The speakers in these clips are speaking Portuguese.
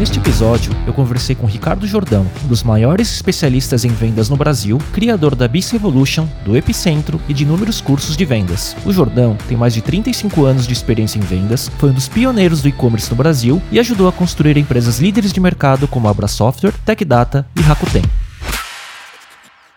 Neste episódio, eu conversei com Ricardo Jordão, um dos maiores especialistas em vendas no Brasil, criador da Bis Revolution, do Epicentro e de inúmeros cursos de vendas. O Jordão tem mais de 35 anos de experiência em vendas, foi um dos pioneiros do e-commerce no Brasil e ajudou a construir empresas líderes de mercado como Abra Software, TechData e Rakuten.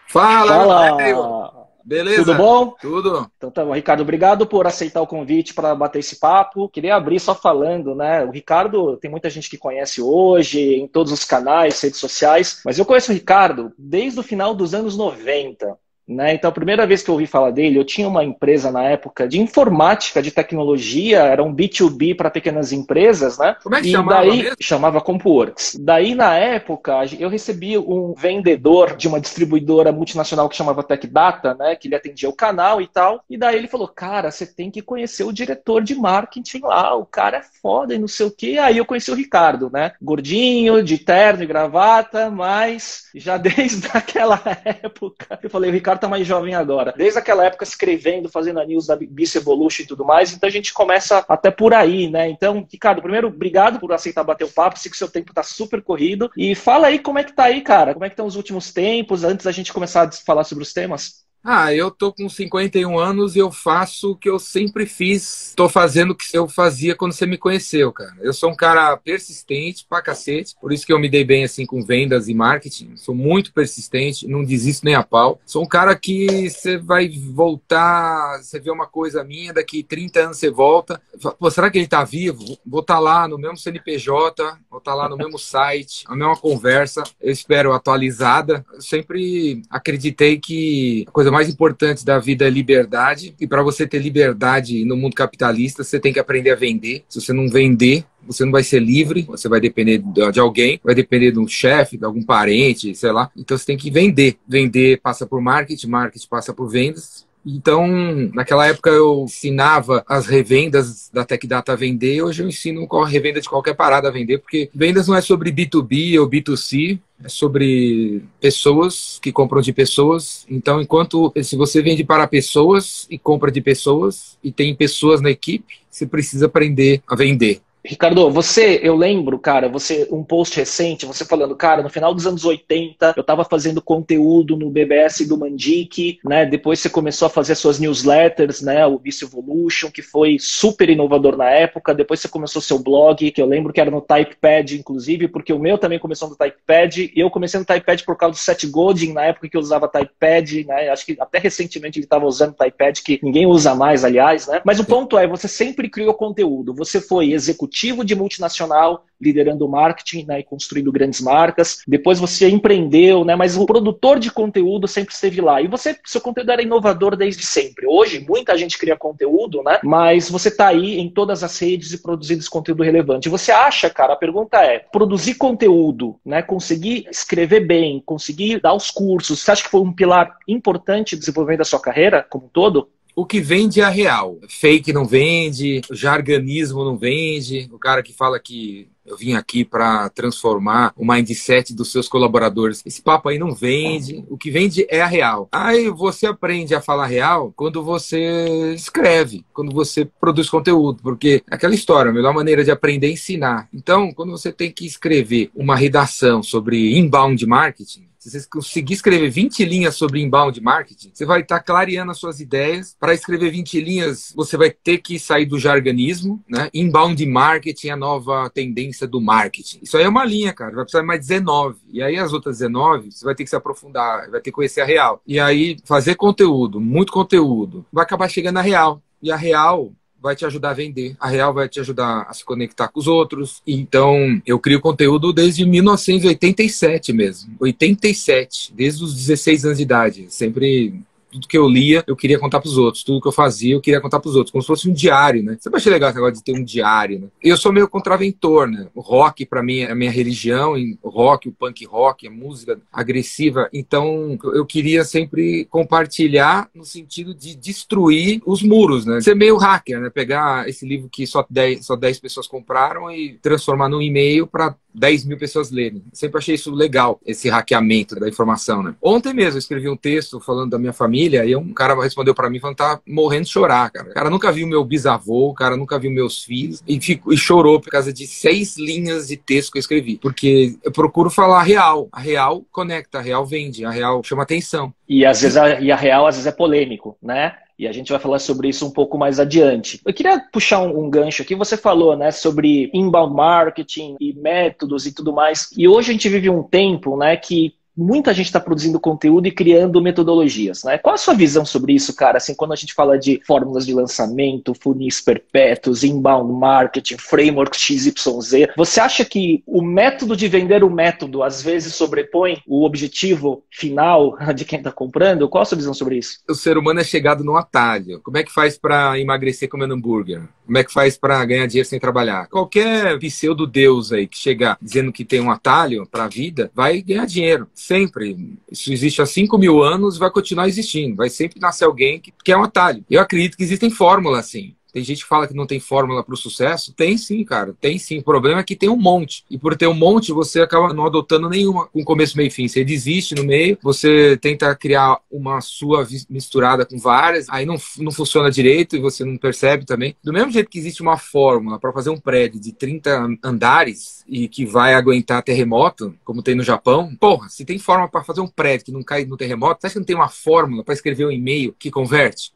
Fala, Fala. Beleza? Tudo bom? Tudo. Então tá bom. Ricardo, obrigado por aceitar o convite para bater esse papo. Queria abrir só falando, né? O Ricardo tem muita gente que conhece hoje, em todos os canais, redes sociais, mas eu conheço o Ricardo desde o final dos anos 90. Né? Então, a primeira vez que eu ouvi falar dele, eu tinha uma empresa na época de informática, de tecnologia, era um B2B para pequenas empresas, né? Como é que e chamava daí mesmo? chamava CompuWorks. Daí, na época, eu recebi um vendedor de uma distribuidora multinacional que chamava TechData, né? Que ele atendia o canal e tal. E daí ele falou: Cara, você tem que conhecer o diretor de marketing lá, o cara é foda e não sei o quê. Aí eu conheci o Ricardo, né? Gordinho, de terno e gravata, mas já desde aquela época, eu falei, o Ricardo tá mais jovem agora. Desde aquela época, escrevendo, fazendo a news da Bis Evolution e tudo mais, então a gente começa até por aí, né? Então, Ricardo, primeiro, obrigado por aceitar bater o papo, sei que o seu tempo tá super corrido. E fala aí como é que tá aí, cara. Como é que estão os últimos tempos, antes da gente começar a falar sobre os temas? Ah, eu tô com 51 anos e eu faço o que eu sempre fiz. Tô fazendo o que eu fazia quando você me conheceu, cara. Eu sou um cara persistente pra cacete, por isso que eu me dei bem assim com vendas e marketing. Sou muito persistente, não desisto nem a pau. Sou um cara que você vai voltar, você vê uma coisa minha, daqui 30 anos você volta. Pô, será que ele tá vivo? Vou estar tá lá no mesmo CNPJ, vou estar tá lá no mesmo site, a mesma conversa. Eu espero atualizada. Eu sempre acreditei que a coisa mais importante da vida é liberdade. E para você ter liberdade no mundo capitalista, você tem que aprender a vender. Se você não vender, você não vai ser livre, você vai depender de alguém, vai depender de um chefe, de algum parente, sei lá. Então você tem que vender. Vender passa por marketing, marketing passa por vendas. Então, naquela época eu ensinava as revendas da TechData a vender, hoje eu ensino a revenda de qualquer parada a vender, porque vendas não é sobre B2B ou B2C, é sobre pessoas que compram de pessoas. Então, enquanto se você vende para pessoas e compra de pessoas e tem pessoas na equipe, você precisa aprender a vender. Ricardo, você, eu lembro, cara, você, um post recente, você falando, cara, no final dos anos 80, eu tava fazendo conteúdo no BBS do Mandic, né? Depois você começou a fazer suas newsletters, né? O Vice Evolution, que foi super inovador na época. Depois você começou seu blog, que eu lembro que era no Typepad, inclusive, porque o meu também começou no Typepad. E eu comecei no Typepad por causa do Seth Godin, na época que eu usava Typepad, né? Acho que até recentemente ele estava usando Typepad, que ninguém usa mais, aliás, né? Mas o ponto é, você sempre criou conteúdo. Você foi executivo executivo de multinacional, liderando o marketing né, e construindo grandes marcas. Depois você empreendeu, né, mas o produtor de conteúdo sempre esteve lá. E você, seu conteúdo era inovador desde sempre. Hoje, muita gente cria conteúdo, né, mas você está aí em todas as redes e produzindo conteúdo relevante. Você acha, cara, a pergunta é, produzir conteúdo, né, conseguir escrever bem, conseguir dar os cursos, você acha que foi um pilar importante de desenvolvimento da sua carreira como um todo? O que vende é a real. Fake não vende, jarganismo não vende. O cara que fala que eu vim aqui para transformar o mindset dos seus colaboradores. Esse papo aí não vende. O que vende é a real. Aí você aprende a falar real quando você escreve, quando você produz conteúdo, porque é aquela história, a melhor maneira de aprender é ensinar. Então, quando você tem que escrever uma redação sobre inbound marketing, se você conseguir escrever 20 linhas sobre inbound marketing, você vai estar clareando as suas ideias. Para escrever 20 linhas, você vai ter que sair do jarganismo, né? Inbound marketing é a nova tendência do marketing. Isso aí é uma linha, cara. Vai precisar mais 19. E aí as outras 19, você vai ter que se aprofundar, vai ter que conhecer a real. E aí fazer conteúdo, muito conteúdo, vai acabar chegando a real. E a real vai te ajudar a vender. A Real vai te ajudar a se conectar com os outros. Então, eu crio conteúdo desde 1987 mesmo. 87, desde os 16 anos de idade. Sempre tudo que eu lia, eu queria contar para os outros. Tudo que eu fazia, eu queria contar para os outros. Como se fosse um diário, né? Sempre achei legal esse negócio de ter um diário, né? Eu sou meio contraventor, né? O rock, para mim, é a minha religião. O rock, o punk rock, a música agressiva. Então, eu queria sempre compartilhar no sentido de destruir os muros, né? Ser meio hacker, né? Pegar esse livro que só 10, só 10 pessoas compraram e transformar num e-mail para 10 mil pessoas lerem. Sempre achei isso legal, esse hackeamento da informação, né? Ontem mesmo eu escrevi um texto falando da minha família e um cara respondeu para mim falando tá morrendo de chorar, cara. O cara nunca viu meu bisavô, o cara nunca viu meus filhos e, ficou, e chorou por causa de seis linhas de texto que eu escrevi. Porque eu procuro falar a real. A real conecta, a real vende, a real chama atenção. E às vezes a, e a real às vezes é polêmico, né? E a gente vai falar sobre isso um pouco mais adiante. Eu queria puxar um, um, gancho aqui. Você falou, né, sobre inbound marketing e métodos e tudo mais. E hoje a gente vive um tempo, né, que muita gente está produzindo conteúdo e criando metodologias, né? Qual a sua visão sobre isso, cara? Assim, quando a gente fala de fórmulas de lançamento, funis perpétuos, inbound marketing, framework XYZ, você acha que o método de vender o método às vezes sobrepõe o objetivo final de quem está comprando? Qual a sua visão sobre isso? O ser humano é chegado no atalho. Como é que faz para emagrecer comendo hambúrguer? Como é que faz para ganhar dinheiro sem trabalhar? Qualquer pseudo deus aí que chegar dizendo que tem um atalho para a vida, vai ganhar dinheiro sempre. Isso existe há 5 mil anos vai continuar existindo. Vai sempre nascer alguém que quer um atalho. Eu acredito que existem fórmulas assim. Tem gente que fala que não tem fórmula para o sucesso. Tem sim, cara. Tem sim. O problema é que tem um monte. E por ter um monte, você acaba não adotando nenhuma com começo, meio e fim. Você desiste no meio, você tenta criar uma sua misturada com várias, aí não, não funciona direito e você não percebe também. Do mesmo jeito que existe uma fórmula para fazer um prédio de 30 andares e que vai aguentar terremoto, como tem no Japão, porra, se tem fórmula para fazer um prédio que não cai no terremoto, você acha que não tem uma fórmula para escrever um e-mail que converte?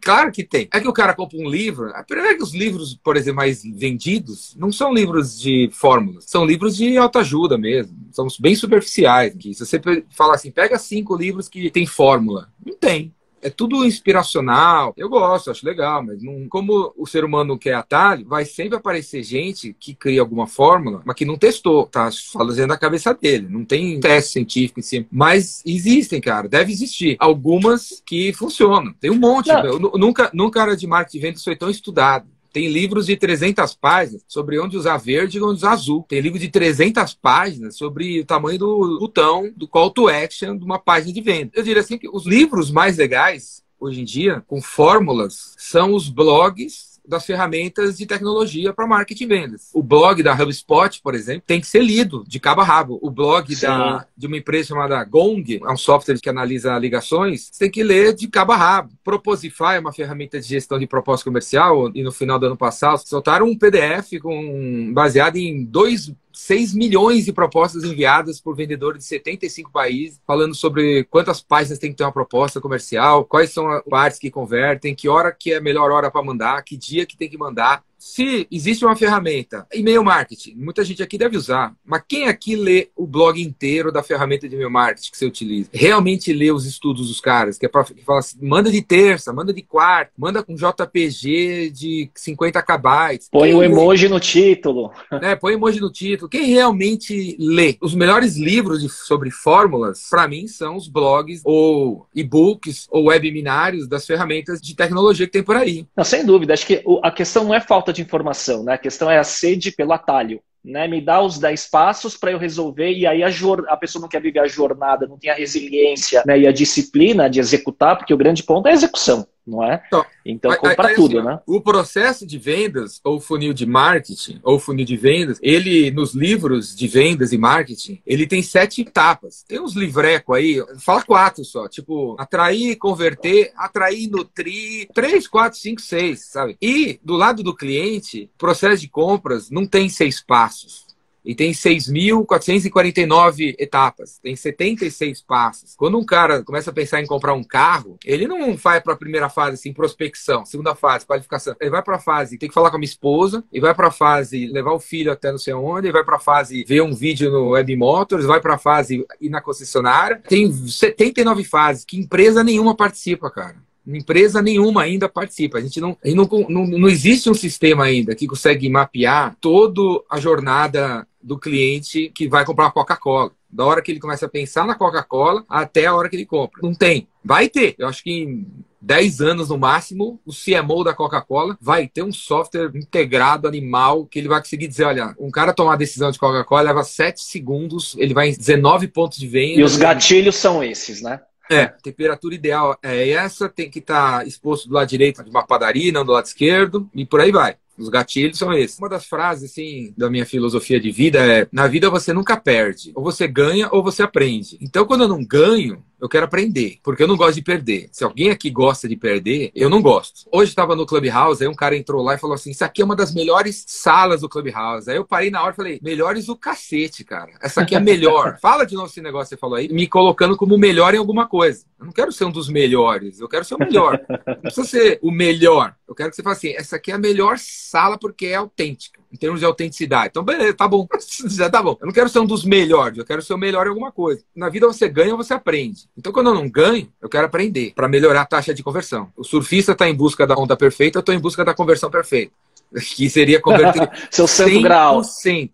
Claro que tem. É que o cara compra um livro. A primeira é que os livros, por exemplo, mais vendidos, não são livros de fórmulas, são livros de autoajuda mesmo. São bem superficiais. Se você fala assim, pega cinco livros que tem fórmula. Não tem é tudo inspiracional. Eu gosto, acho legal, mas não, como o ser humano quer atalho, vai sempre aparecer gente que cria alguma fórmula, mas que não testou, tá fazendo a cabeça dele. Não tem teste científico em cima. Mas existem, cara, deve existir. Algumas que funcionam. Tem um monte. Eu, nunca, nunca era de marketing de vendas foi tão estudado. Tem livros de 300 páginas sobre onde usar verde e onde usar azul. Tem livro de 300 páginas sobre o tamanho do botão, do call to action de uma página de venda. Eu diria assim que os livros mais legais hoje em dia, com fórmulas, são os blogs das ferramentas de tecnologia para marketing e vendas. O blog da HubSpot, por exemplo, tem que ser lido de cabo a rabo. O blog da, de uma empresa chamada Gong, é um software que analisa ligações, você tem que ler de cabo a rabo. Proposify é uma ferramenta de gestão de propósito comercial e no final do ano passado soltaram um PDF com, baseado em dois 6 milhões de propostas enviadas por vendedores de 75 países, falando sobre quantas páginas tem que ter uma proposta comercial, quais são as partes que convertem, que hora que é a melhor hora para mandar, que dia que tem que mandar se existe uma ferramenta, e-mail marketing, muita gente aqui deve usar, mas quem aqui lê o blog inteiro da ferramenta de e-mail marketing que você utiliza? Realmente lê os estudos dos caras, que é para que fala assim, manda de terça, manda de quarta, manda com JPG de 50 KB. Põe o um emoji no título. É, põe emoji no título. Quem realmente lê? Os melhores livros de, sobre fórmulas, para mim, são os blogs ou e-books ou webinars das ferramentas de tecnologia que tem por aí. Não, sem dúvida. Acho que a questão não é falta de informação, né? A questão é a sede pelo atalho. Né, me dá os 10 passos para eu resolver, e aí a, a, pessoa não quer viver a jornada, não tem a resiliência né, e a disciplina de executar, porque o grande ponto é a execução não é? Então, então compra tudo, assim, né? O processo de vendas, ou funil de marketing, ou funil de vendas, ele, nos livros de vendas e marketing, ele tem sete etapas. Tem uns livreco aí, fala quatro só, tipo, atrair, converter, atrair, nutrir, três, quatro, cinco, seis, sabe? E, do lado do cliente, processo de compras não tem seis passos e tem 6.449 etapas, tem 76 passos. Quando um cara começa a pensar em comprar um carro, ele não vai para a primeira fase assim, prospecção, segunda fase, qualificação. Ele vai para a fase, tem que falar com a minha esposa, e vai para a fase levar o filho até não sei onde, e vai para a fase ver um vídeo no Web Motors, vai para a fase ir na concessionária. Tem 79 fases que empresa nenhuma participa, cara empresa nenhuma ainda participa. A gente não, a gente não, não, não existe um sistema ainda que consegue mapear toda a jornada do cliente que vai comprar uma Coca-Cola. Da hora que ele começa a pensar na Coca-Cola até a hora que ele compra. Não tem. Vai ter. Eu acho que em 10 anos no máximo, o CMO da Coca-Cola vai ter um software integrado animal que ele vai conseguir dizer: olha, um cara tomar a decisão de Coca-Cola leva 7 segundos, ele vai em 19 pontos de venda. E os gatilhos são esses, né? É, temperatura ideal é essa, tem que estar tá exposto do lado direito de uma padaria, não do lado esquerdo, e por aí vai. Os gatilhos são esses. Uma das frases, assim, da minha filosofia de vida é: na vida você nunca perde. Ou você ganha ou você aprende. Então, quando eu não ganho, eu quero aprender, porque eu não gosto de perder. Se alguém aqui gosta de perder, eu não gosto. Hoje estava no Clubhouse, aí um cara entrou lá e falou assim: Isso aqui é uma das melhores salas do Clubhouse. Aí eu parei na hora e falei: Melhores do cacete, cara. Essa aqui é melhor. Fala de novo esse negócio que você falou aí, me colocando como melhor em alguma coisa. Eu não quero ser um dos melhores, eu quero ser o melhor. Não precisa ser o melhor. Eu quero que você fale assim: Essa aqui é a melhor sala porque é autêntica em termos de autenticidade. Então, beleza, tá bom. Já tá bom. Eu não quero ser um dos melhores, eu quero ser o melhor em alguma coisa. Na vida você ganha ou você aprende. Então, quando eu não ganho, eu quero aprender para melhorar a taxa de conversão. O surfista está em busca da onda perfeita, eu estou em busca da conversão perfeita que seria converter Seu santo 100%. grau.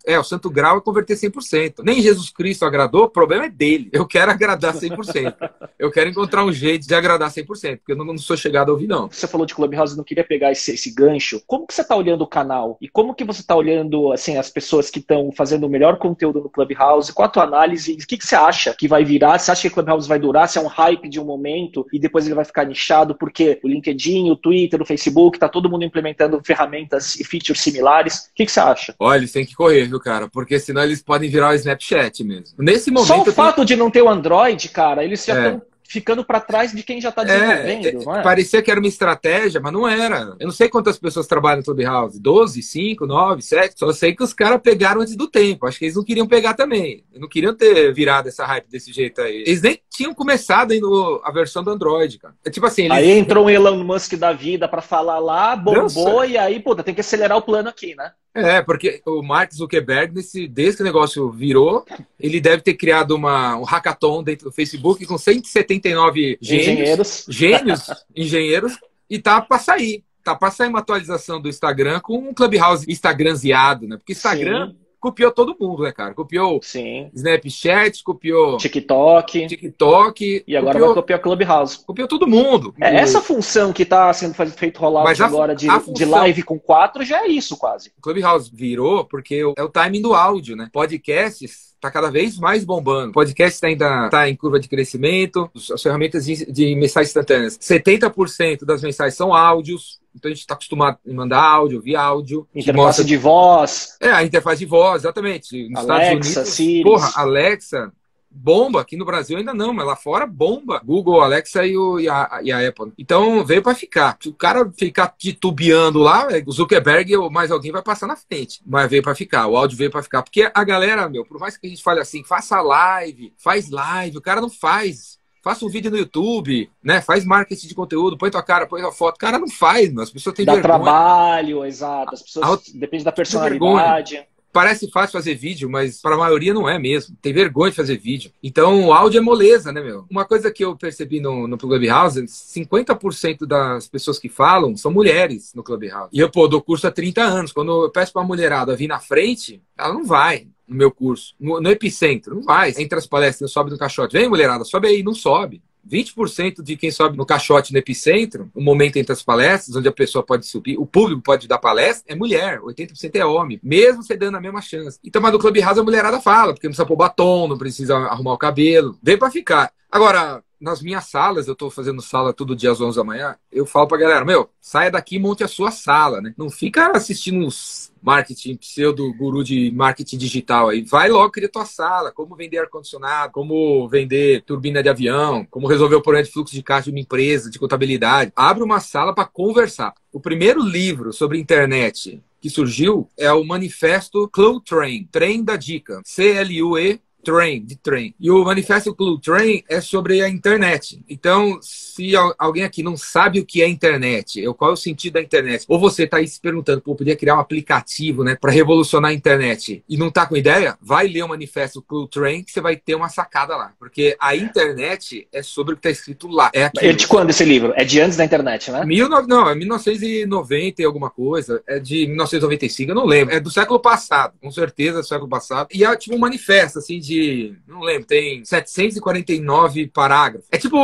É, o santo grau é converter 100%. Nem Jesus Cristo agradou, o problema é dele. Eu quero agradar 100%. eu quero encontrar um jeito de agradar 100%, porque eu não, sou chegado a ouvir, não. Você falou de Clubhouse, não queria pegar esse, esse gancho. Como que você está olhando o canal? E como que você está olhando, assim, as pessoas que estão fazendo o melhor conteúdo no Clubhouse? Qual a tua análise? O que, que você acha que vai virar? Você acha que o Clubhouse vai durar? Se é um hype de um momento e depois ele vai ficar nichado? Porque o LinkedIn, o Twitter, o Facebook, tá todo mundo implementando ferramentas e features similares. O que, que, você acha? Olha, eles têm que correr, viu, cara? Porque senão eles podem virar o Snapchat mesmo. Nesse momento. Só o fato tenho... de não ter o Android, cara, eles já estão. É ficando para trás de quem já está desenvolvendo, é, não é? Parecia que era uma estratégia, mas não era. Eu não sei quantas pessoas trabalham no Clubhouse. 12, 5, 9, 7. Só sei que os caras pegaram antes do tempo. Acho que eles não queriam pegar também. Eles não queriam ter virado essa hype desse jeito aí. Eles nem tinham começado ainda a versão do Android, cara. É tipo assim. Eles... Aí entrou um Elon Musk da vida para falar lá, bombou, e aí, puta, tem que acelerar o plano aqui, né? É, porque o Mark Zuckerberg, nesse, desde que o negócio virou, ele deve ter criado uma, um hackathon dentro do Facebook com 179 gênios, engenheiros, gênios, engenheiros, e tá para sair. Tá para sair uma atualização do Instagram com um Clubhouse Instagramzeado, né? Porque Instagram Sim copiou todo mundo, né, cara? Copiou Sim. Snapchat, copiou TikTok. TikTok. E agora copiou, vai copiar Clubhouse. Copiou todo mundo. É, essa função que está sendo feito rolar agora de, função... de live com quatro já é isso quase. Clubhouse virou porque é o timing do áudio, né? Podcasts está cada vez mais bombando. O podcast ainda está em curva de crescimento. As ferramentas de, de mensagens instantâneas. 70% das mensagens são áudios. Então a gente está acostumado a mandar áudio, ouvir áudio. Interface mostra... de voz. É, a interface de voz, exatamente. Nos Alexa, Estados Unidos, Siri. porra, Alexa, bomba. Aqui no Brasil ainda não, mas lá fora bomba. Google, Alexa e, o, e, a, e a Apple. Então veio para ficar. Se o cara ficar titubeando lá, é, o Zuckerberg ou mais alguém vai passar na frente. Mas veio para ficar. O áudio veio para ficar. Porque a galera, meu, por mais que a gente fale assim, faça live, faz live, o cara não faz faça um vídeo no YouTube, né? Faz marketing de conteúdo, põe tua cara, põe tua foto. Cara, não faz, mano. As pessoas têm Dá vergonha. trabalho, exato. As pessoas depende da personalidade. Parece fácil fazer vídeo, mas para a maioria não é mesmo. Tem vergonha de fazer vídeo. Então o áudio é moleza, né, meu? Uma coisa que eu percebi no, no Clubhouse, 50% das pessoas que falam são mulheres no Clubhouse. E eu, pô, dou curso há 30 anos. Quando eu peço pra mulherada vir na frente, ela não vai no meu curso, no, no epicentro. Não vai. Entre as palestras, sobe no caixote. Vem, mulherada, sobe aí. Não sobe. 20% de quem sobe no caixote no epicentro, o momento entre as palestras, onde a pessoa pode subir, o público pode dar palestra, é mulher, 80% é homem, mesmo você dando a mesma chance. Então, mas no Clubhouse a mulherada fala, porque não precisa pôr batom, não precisa arrumar o cabelo, vem para ficar. Agora, nas minhas salas, eu tô fazendo sala todo dia às 11 da manhã, eu falo pra galera, meu, saia daqui e monte a sua sala, né? Não fica assistindo uns marketing, pseudo guru de marketing digital aí. Vai logo criar tua sala, como vender ar-condicionado, como vender turbina de avião, como resolver o problema de fluxo de caixa de uma empresa, de contabilidade. Abre uma sala para conversar. O primeiro livro sobre internet que surgiu é o manifesto Clue Train, Trem da Dica, C-L-U-E Train, de trem. E o Manifesto Clue Train é sobre a internet. Então, se alguém aqui não sabe o que é internet, ou qual é o sentido da internet, ou você está aí se perguntando, pô, podia criar um aplicativo, né, para revolucionar a internet e não tá com ideia, vai ler o Manifesto Clue Train que você vai ter uma sacada lá. Porque a internet é sobre o que está escrito lá. É, aquilo. é de quando esse livro? É de antes da internet, né? Mil, não, é 1990 e alguma coisa. É de 1995, eu não lembro. É do século passado, com certeza, do século passado. E é tipo um manifesto, assim, de de. Não lembro, tem 749 parágrafos. É tipo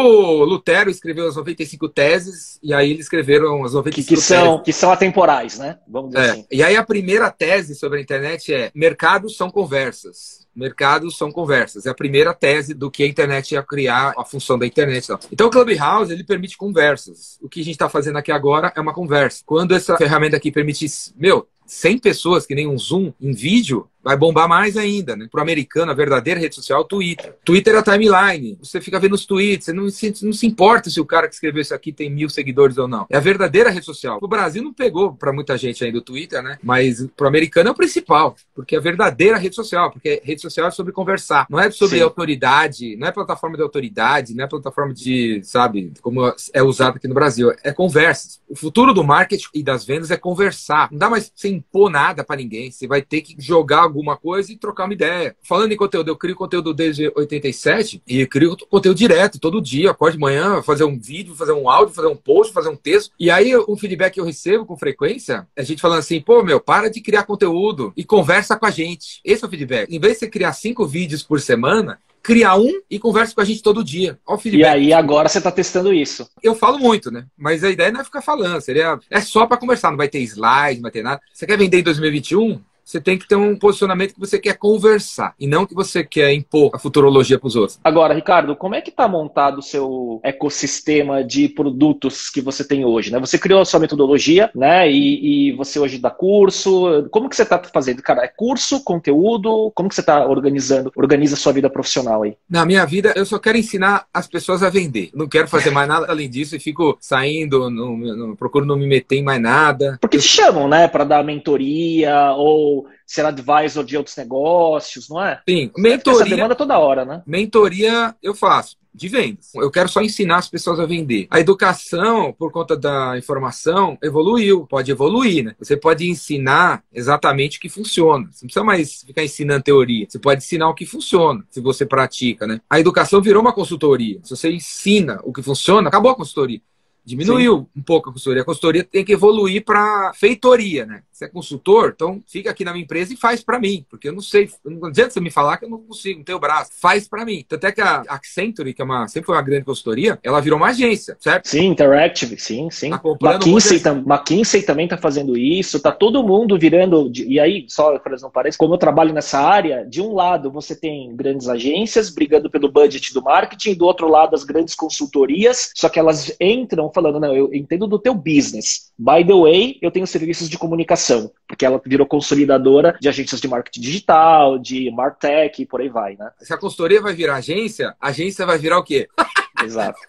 Lutero escreveu as 95 teses, e aí eles escreveram as 95 que, que são, Que são atemporais, né? Vamos dizer é. assim. E aí a primeira tese sobre a internet é: mercados são conversas. Mercados são conversas. É a primeira tese do que a internet ia criar, a função da internet. Então, o Clubhouse, ele permite conversas. O que a gente está fazendo aqui agora é uma conversa. Quando essa ferramenta aqui permite, meu, 100 pessoas, que nem um Zoom em vídeo, vai bombar mais ainda, né? Pro americano, a verdadeira rede social é o Twitter. Twitter é a timeline. Você fica vendo os tweets, você não se, não se importa se o cara que escreveu isso aqui tem mil seguidores ou não. É a verdadeira rede social. O Brasil não pegou para muita gente ainda o Twitter, né? Mas pro americano é o principal, porque é a verdadeira rede social, porque rede social é sobre conversar, não é sobre Sim. autoridade, não é plataforma de autoridade, não é plataforma de, sabe, como é usado aqui no Brasil, é conversas. O futuro do marketing e das vendas é conversar. Não dá mais sem impor nada para ninguém. Você vai ter que jogar alguma coisa e trocar uma ideia. Falando em conteúdo, eu crio conteúdo desde 87 e crio conteúdo direto, todo dia. Acordo de manhã, fazer um vídeo, fazer um áudio, fazer um post, fazer um texto. E aí, um feedback que eu recebo com frequência é a gente falando assim: pô, meu, para de criar conteúdo e conversa com a gente. Esse é o feedback. Em vez de você criar cinco vídeos por semana, criar um e conversa com a gente todo dia. E aí agora você está testando isso. Eu falo muito, né? Mas a ideia não é ficar falando, seria é só para conversar, não vai ter slide, não vai ter nada. Você quer vender em 2021? Você tem que ter um posicionamento que você quer conversar e não que você quer impor a futurologia para os outros. Agora, Ricardo, como é que está montado o seu ecossistema de produtos que você tem hoje? Né? Você criou a sua metodologia, né? E, e você hoje dá curso. Como que você está fazendo? Cara, é curso, conteúdo? Como que você está organizando, organiza a sua vida profissional aí? Na minha vida, eu só quero ensinar as pessoas a vender. Não quero fazer mais nada além disso e fico saindo, não, não procuro não me meter em mais nada. Porque te chamam, né, para dar mentoria ou ser advisor de outros negócios, não é? Sim, mentoria. Essa demanda toda hora, né? Mentoria eu faço de vendas. Eu quero só ensinar as pessoas a vender. A educação, por conta da informação, evoluiu, pode evoluir, né? Você pode ensinar exatamente o que funciona. Você não precisa mais ficar ensinando teoria. Você pode ensinar o que funciona, se você pratica, né? A educação virou uma consultoria. Se você ensina o que funciona, acabou a consultoria. Diminuiu Sim. um pouco a consultoria. A consultoria tem que evoluir para feitoria, né? Você é consultor, então fica aqui na minha empresa e faz para mim, porque eu não sei, não adianta você me falar que eu não consigo, não tenho braço. Faz para mim. Até que a Accenture, que é uma, sempre foi uma grande consultoria, ela virou uma agência, certo? Sim, Interactive, sim, sim. Tá McKinsey, McKinsey também está fazendo isso, tá todo mundo virando. E aí, só para não parecer, como eu trabalho nessa área, de um lado você tem grandes agências brigando pelo budget do marketing, do outro lado as grandes consultorias, só que elas entram falando, não, eu entendo do teu business. By the way, eu tenho serviços de comunicação porque ela virou consolidadora de agências de marketing digital, de martech e por aí vai, né? Se a consultoria vai virar agência, a agência vai virar o quê? Exato.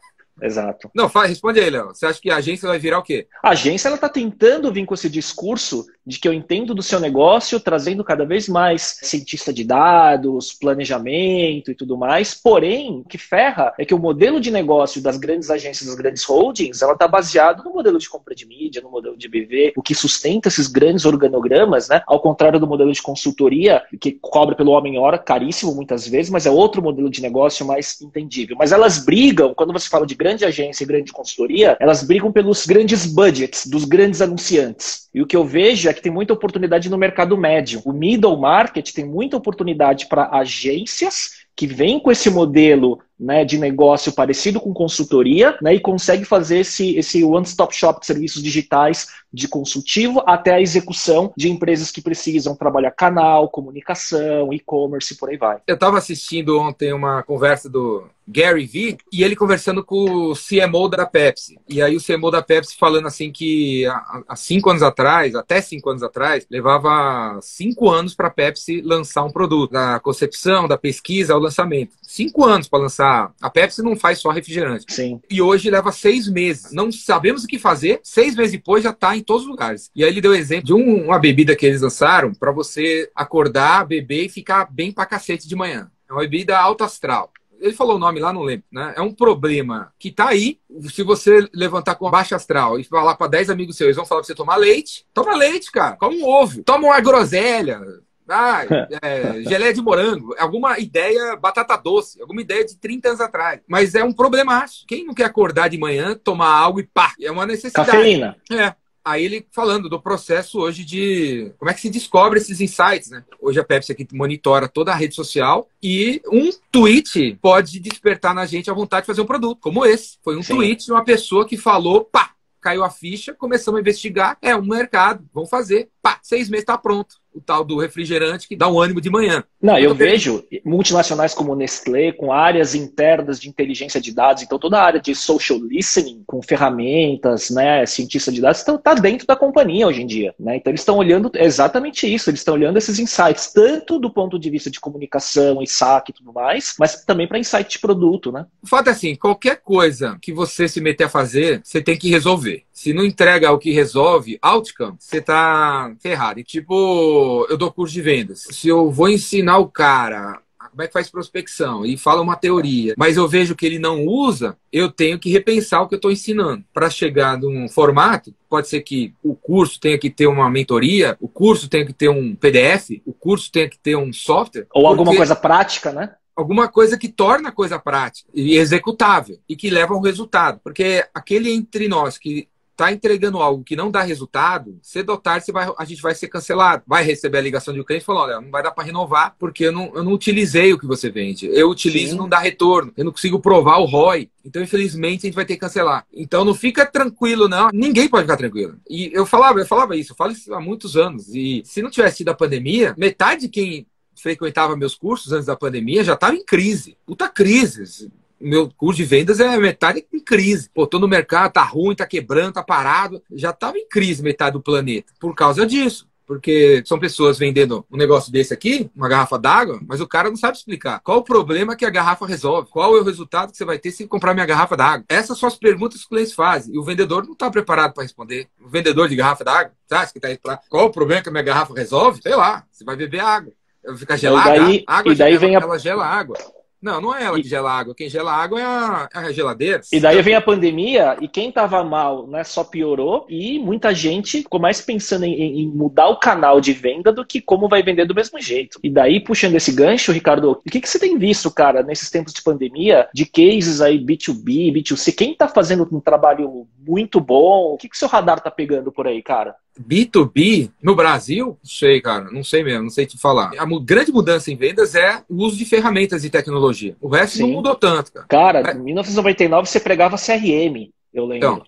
Exato. Não, faz, responde aí, Léo. Você acha que a agência vai virar o quê? A agência ela está tentando vir com esse discurso de que eu entendo do seu negócio, trazendo cada vez mais cientista de dados, planejamento e tudo mais. Porém, o que ferra é que o modelo de negócio das grandes agências, das grandes holdings, ela está baseado no modelo de compra de mídia, no modelo de BV, o que sustenta esses grandes organogramas, né? Ao contrário do modelo de consultoria, que cobra pelo homem-hora, caríssimo muitas vezes, mas é outro modelo de negócio mais entendível. Mas elas brigam, quando você fala de grande agência e grande consultoria, elas brigam pelos grandes budgets dos grandes anunciantes. E o que eu vejo é que tem muita oportunidade no mercado médio. O middle market tem muita oportunidade para agências que vêm com esse modelo né, de negócio parecido com consultoria né, e consegue fazer esse, esse one-stop shop de serviços digitais de consultivo até a execução de empresas que precisam trabalhar canal, comunicação, e-commerce e por aí vai. Eu estava assistindo ontem uma conversa do Gary Vee e ele conversando com o CMO da Pepsi. E aí o CMO da Pepsi falando assim que há cinco anos atrás, até cinco anos atrás, levava cinco anos para a Pepsi lançar um produto, da concepção, da pesquisa ao lançamento. Cinco anos para lançar. A Pepsi não faz só refrigerante. Sim. E hoje leva seis meses. Não sabemos o que fazer. Seis meses depois já está em todos os lugares. E aí ele deu exemplo de um, uma bebida que eles lançaram para você acordar, beber e ficar bem pra cacete de manhã. É uma bebida alto astral ele falou o nome lá, não lembro, né? É um problema que tá aí. Se você levantar com baixa astral e falar para 10 amigos seus, eles vão falar pra você tomar leite. Toma leite, cara. Toma um ovo. Toma uma groselha. Ah, é, geleia de morango, alguma ideia, batata doce, alguma ideia de 30 anos atrás. Mas é um problemaço. Quem não quer acordar de manhã, tomar algo e pá, é uma necessidade. Cafeína. É. Aí ele falando do processo hoje de como é que se descobre esses insights, né? Hoje a Pepsi aqui monitora toda a rede social e um tweet pode despertar na gente a vontade de fazer um produto, como esse. Foi um Sim. tweet de uma pessoa que falou, pá, caiu a ficha, começamos a investigar, é um mercado, vamos fazer. Pá, seis meses está pronto o tal do refrigerante que dá um ânimo de manhã. Não, eu, eu vejo multinacionais como Nestlé com áreas internas de inteligência de dados, então toda a área de social listening, com ferramentas, né, cientista de dados, está tá dentro da companhia hoje em dia. Né? Então eles estão olhando exatamente isso, eles estão olhando esses insights, tanto do ponto de vista de comunicação e saque e tudo mais, mas também para insight de produto. Né? O fato é assim, qualquer coisa que você se meter a fazer, você tem que resolver. Se não entrega o que resolve, outcome, você está ferrado. E tipo, eu dou curso de vendas, se eu vou ensinar o cara como é que faz prospecção e fala uma teoria, mas eu vejo que ele não usa, eu tenho que repensar o que eu estou ensinando. Para chegar num formato, pode ser que o curso tenha que ter uma mentoria, o curso tenha que ter um PDF, o curso tenha que ter um software. Ou alguma coisa prática, né? alguma coisa que torna a coisa prática e executável e que leva ao resultado. Porque aquele entre nós que está entregando algo que não dá resultado, cedo ou tarde você vai, a gente vai ser cancelado. Vai receber a ligação de um cliente e falar: olha, não vai dar para renovar porque eu não, eu não utilizei o que você vende. Eu utilizo e não dá retorno. Eu não consigo provar o ROI. Então, infelizmente, a gente vai ter que cancelar. Então, não fica tranquilo, não. Ninguém pode ficar tranquilo. E eu falava, eu falava isso, eu falo isso há muitos anos. E se não tivesse tido a pandemia, metade de quem frequentava meus cursos antes da pandemia já estava em crise. Puta crise meu curso de vendas é metade em crise. Pô, tô no mercado, tá ruim, tá quebrando, tá parado. Já tava em crise metade do planeta. Por causa disso. Porque são pessoas vendendo um negócio desse aqui, uma garrafa d'água, mas o cara não sabe explicar. Qual o problema que a garrafa resolve? Qual é o resultado que você vai ter se comprar minha garrafa d'água? Essas são as perguntas que os clientes fazem. E o vendedor não está preparado para responder. O vendedor de garrafa d'água, acha que está aí pra... Qual o problema que a minha garrafa resolve? Sei lá, você vai beber água. Fica gelada, e daí, água e daí gela, vem a... ela gela água. Não, não é ela que gela água. Quem gela água é a, é a geladeira. E daí vem a pandemia e quem tava mal né, só piorou e muita gente ficou mais pensando em, em, mudar o canal de venda do que como vai vender do mesmo jeito. E daí, puxando esse gancho, Ricardo, o que, que você tem visto, cara, nesses tempos de pandemia, de cases aí B2B, B2C? Quem tá fazendo um trabalho muito bom? O que, que seu radar tá pegando por aí, cara? B2B no Brasil, não sei, cara, não sei mesmo, não sei te falar. A grande mudança em vendas é o uso de ferramentas e tecnologia. O resto Sim. não mudou tanto, cara. Cara, é. em 1999 você pregava CRM, eu lembro. Então,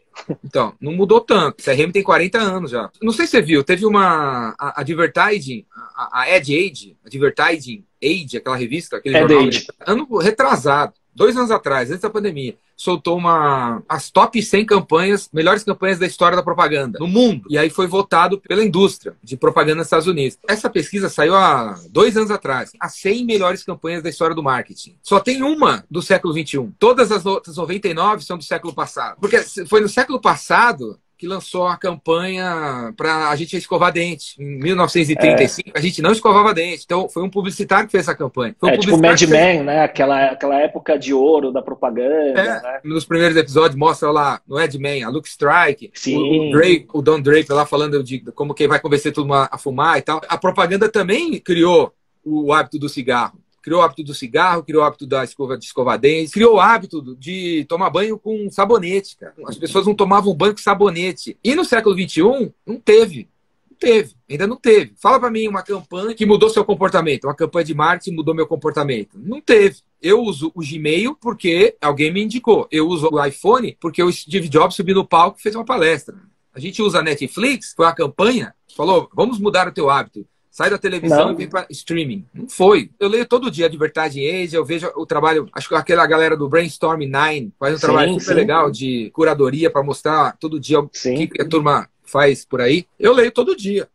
então, não mudou tanto. CRM tem 40 anos já. Não sei se você viu, teve uma a, Advertising, a, a Ad Age, Advertising Age, aquela revista, aquele Ad jornal, ano retrasado dois anos atrás, antes da pandemia, soltou uma as top 100 campanhas, melhores campanhas da história da propaganda no mundo. E aí foi votado pela indústria de propaganda nos Estados Unidos. Essa pesquisa saiu há dois anos atrás. As 100 melhores campanhas da história do marketing. Só tem uma do século 21. Todas as outras 99 são do século passado. Porque foi no século passado que lançou a campanha para a gente escovar dente. Em 1935, é. a gente não escovava dente. Então, foi um publicitário que fez essa campanha. Foi um é, tipo Mad Men, fez... né? Aquela, aquela época de ouro da propaganda. É. Né? Nos primeiros episódios, mostra lá no Ed Man, a Luke Strike, Sim. O, o, Drake, o Don Draper lá falando de como que vai convencer todo mundo a fumar e tal. A propaganda também criou o hábito do cigarro criou o hábito do cigarro, criou o hábito da escova de escovar dentes, criou o hábito de tomar banho com sabonete, cara. As pessoas não tomavam banho com sabonete. E no século XXI, não teve. Não teve, ainda não teve. Fala para mim uma campanha que mudou seu comportamento, uma campanha de marketing mudou meu comportamento. Não teve. Eu uso o Gmail porque alguém me indicou. Eu uso o iPhone porque o Steve Jobs subiu no palco e fez uma palestra. A gente usa a Netflix, foi uma campanha, falou, vamos mudar o teu hábito. Sai da televisão não. e vem para streaming. Não foi. Eu leio todo dia Advertising Age, eu vejo o trabalho, acho que aquela galera do Brainstorm 9 faz um sim, trabalho super sim. legal de curadoria para mostrar todo dia o que, que a turma faz por aí. Eu leio todo dia.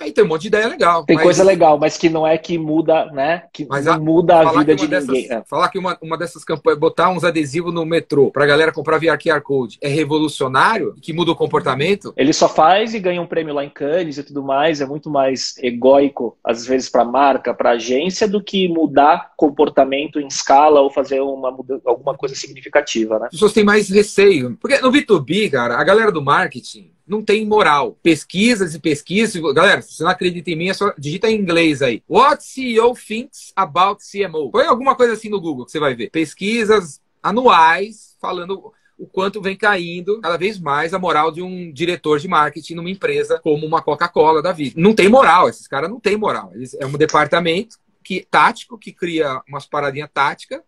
Aí tem um monte de ideia legal. Tem mas... coisa legal, mas que não é que muda, né? Que mas a... muda a vida de dessas, ninguém. É. Falar que uma, uma dessas campanhas, botar uns adesivos no metrô pra galera comprar via QR Code é revolucionário, que muda o comportamento. Ele só faz e ganha um prêmio lá em Cannes e tudo mais. É muito mais egóico, às vezes, pra marca, pra agência, do que mudar comportamento em escala ou fazer uma, alguma coisa significativa, né? As pessoas têm mais receio. Porque no B2B, cara, a galera do marketing não tem moral. Pesquisas e pesquisas. Galera, se você não acredita em mim, é só digita em inglês aí. What CEO thinks about CMO? Põe alguma coisa assim no Google que você vai ver. Pesquisas anuais falando o quanto vem caindo cada vez mais a moral de um diretor de marketing numa empresa como uma Coca-Cola da vida. Não tem moral, esses caras não têm moral. Eles, é um departamento que tático que cria umas paradinhas táticas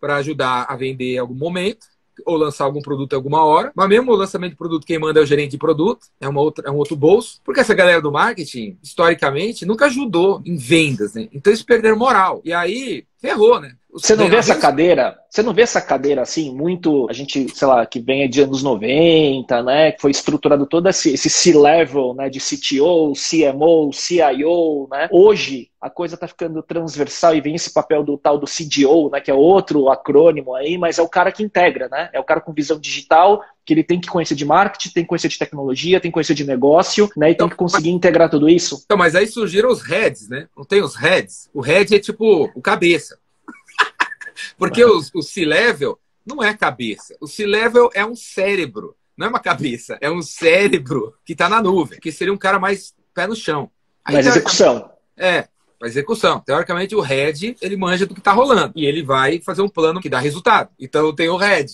para ajudar a vender em algum momento ou lançar algum produto em alguma hora. Mas mesmo o lançamento de produto, quem manda é o gerente de produto, é, uma outra, é um outro bolso. Porque essa galera do marketing, historicamente, nunca ajudou em vendas, né? Então eles perderam moral. E aí, ferrou, né? Você não vê essa cadeira, você não vê essa cadeira assim, muito, a gente, sei lá, que vem de anos 90, né, que foi estruturado todo esse, esse C-level, né, de CTO, CMO, CIO, né, hoje a coisa está ficando transversal e vem esse papel do tal do CDO, né, que é outro acrônimo aí, mas é o cara que integra, né, é o cara com visão digital, que ele tem que conhecer de marketing, tem que conhecer de tecnologia, tem que conhecer de negócio, né, e então, tem que conseguir mas... integrar tudo isso. Então, mas aí surgiram os heads, né, não tem os heads? O head é tipo o cabeça. Porque o, o C-Level não é cabeça. O C-Level é um cérebro. Não é uma cabeça, é um cérebro que está na nuvem, que seria um cara mais pé no chão. Aí, mais execução. É, para execução. Teoricamente, o head, ele manja do que está rolando. E ele vai fazer um plano que dá resultado. Então, tem o head.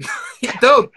então,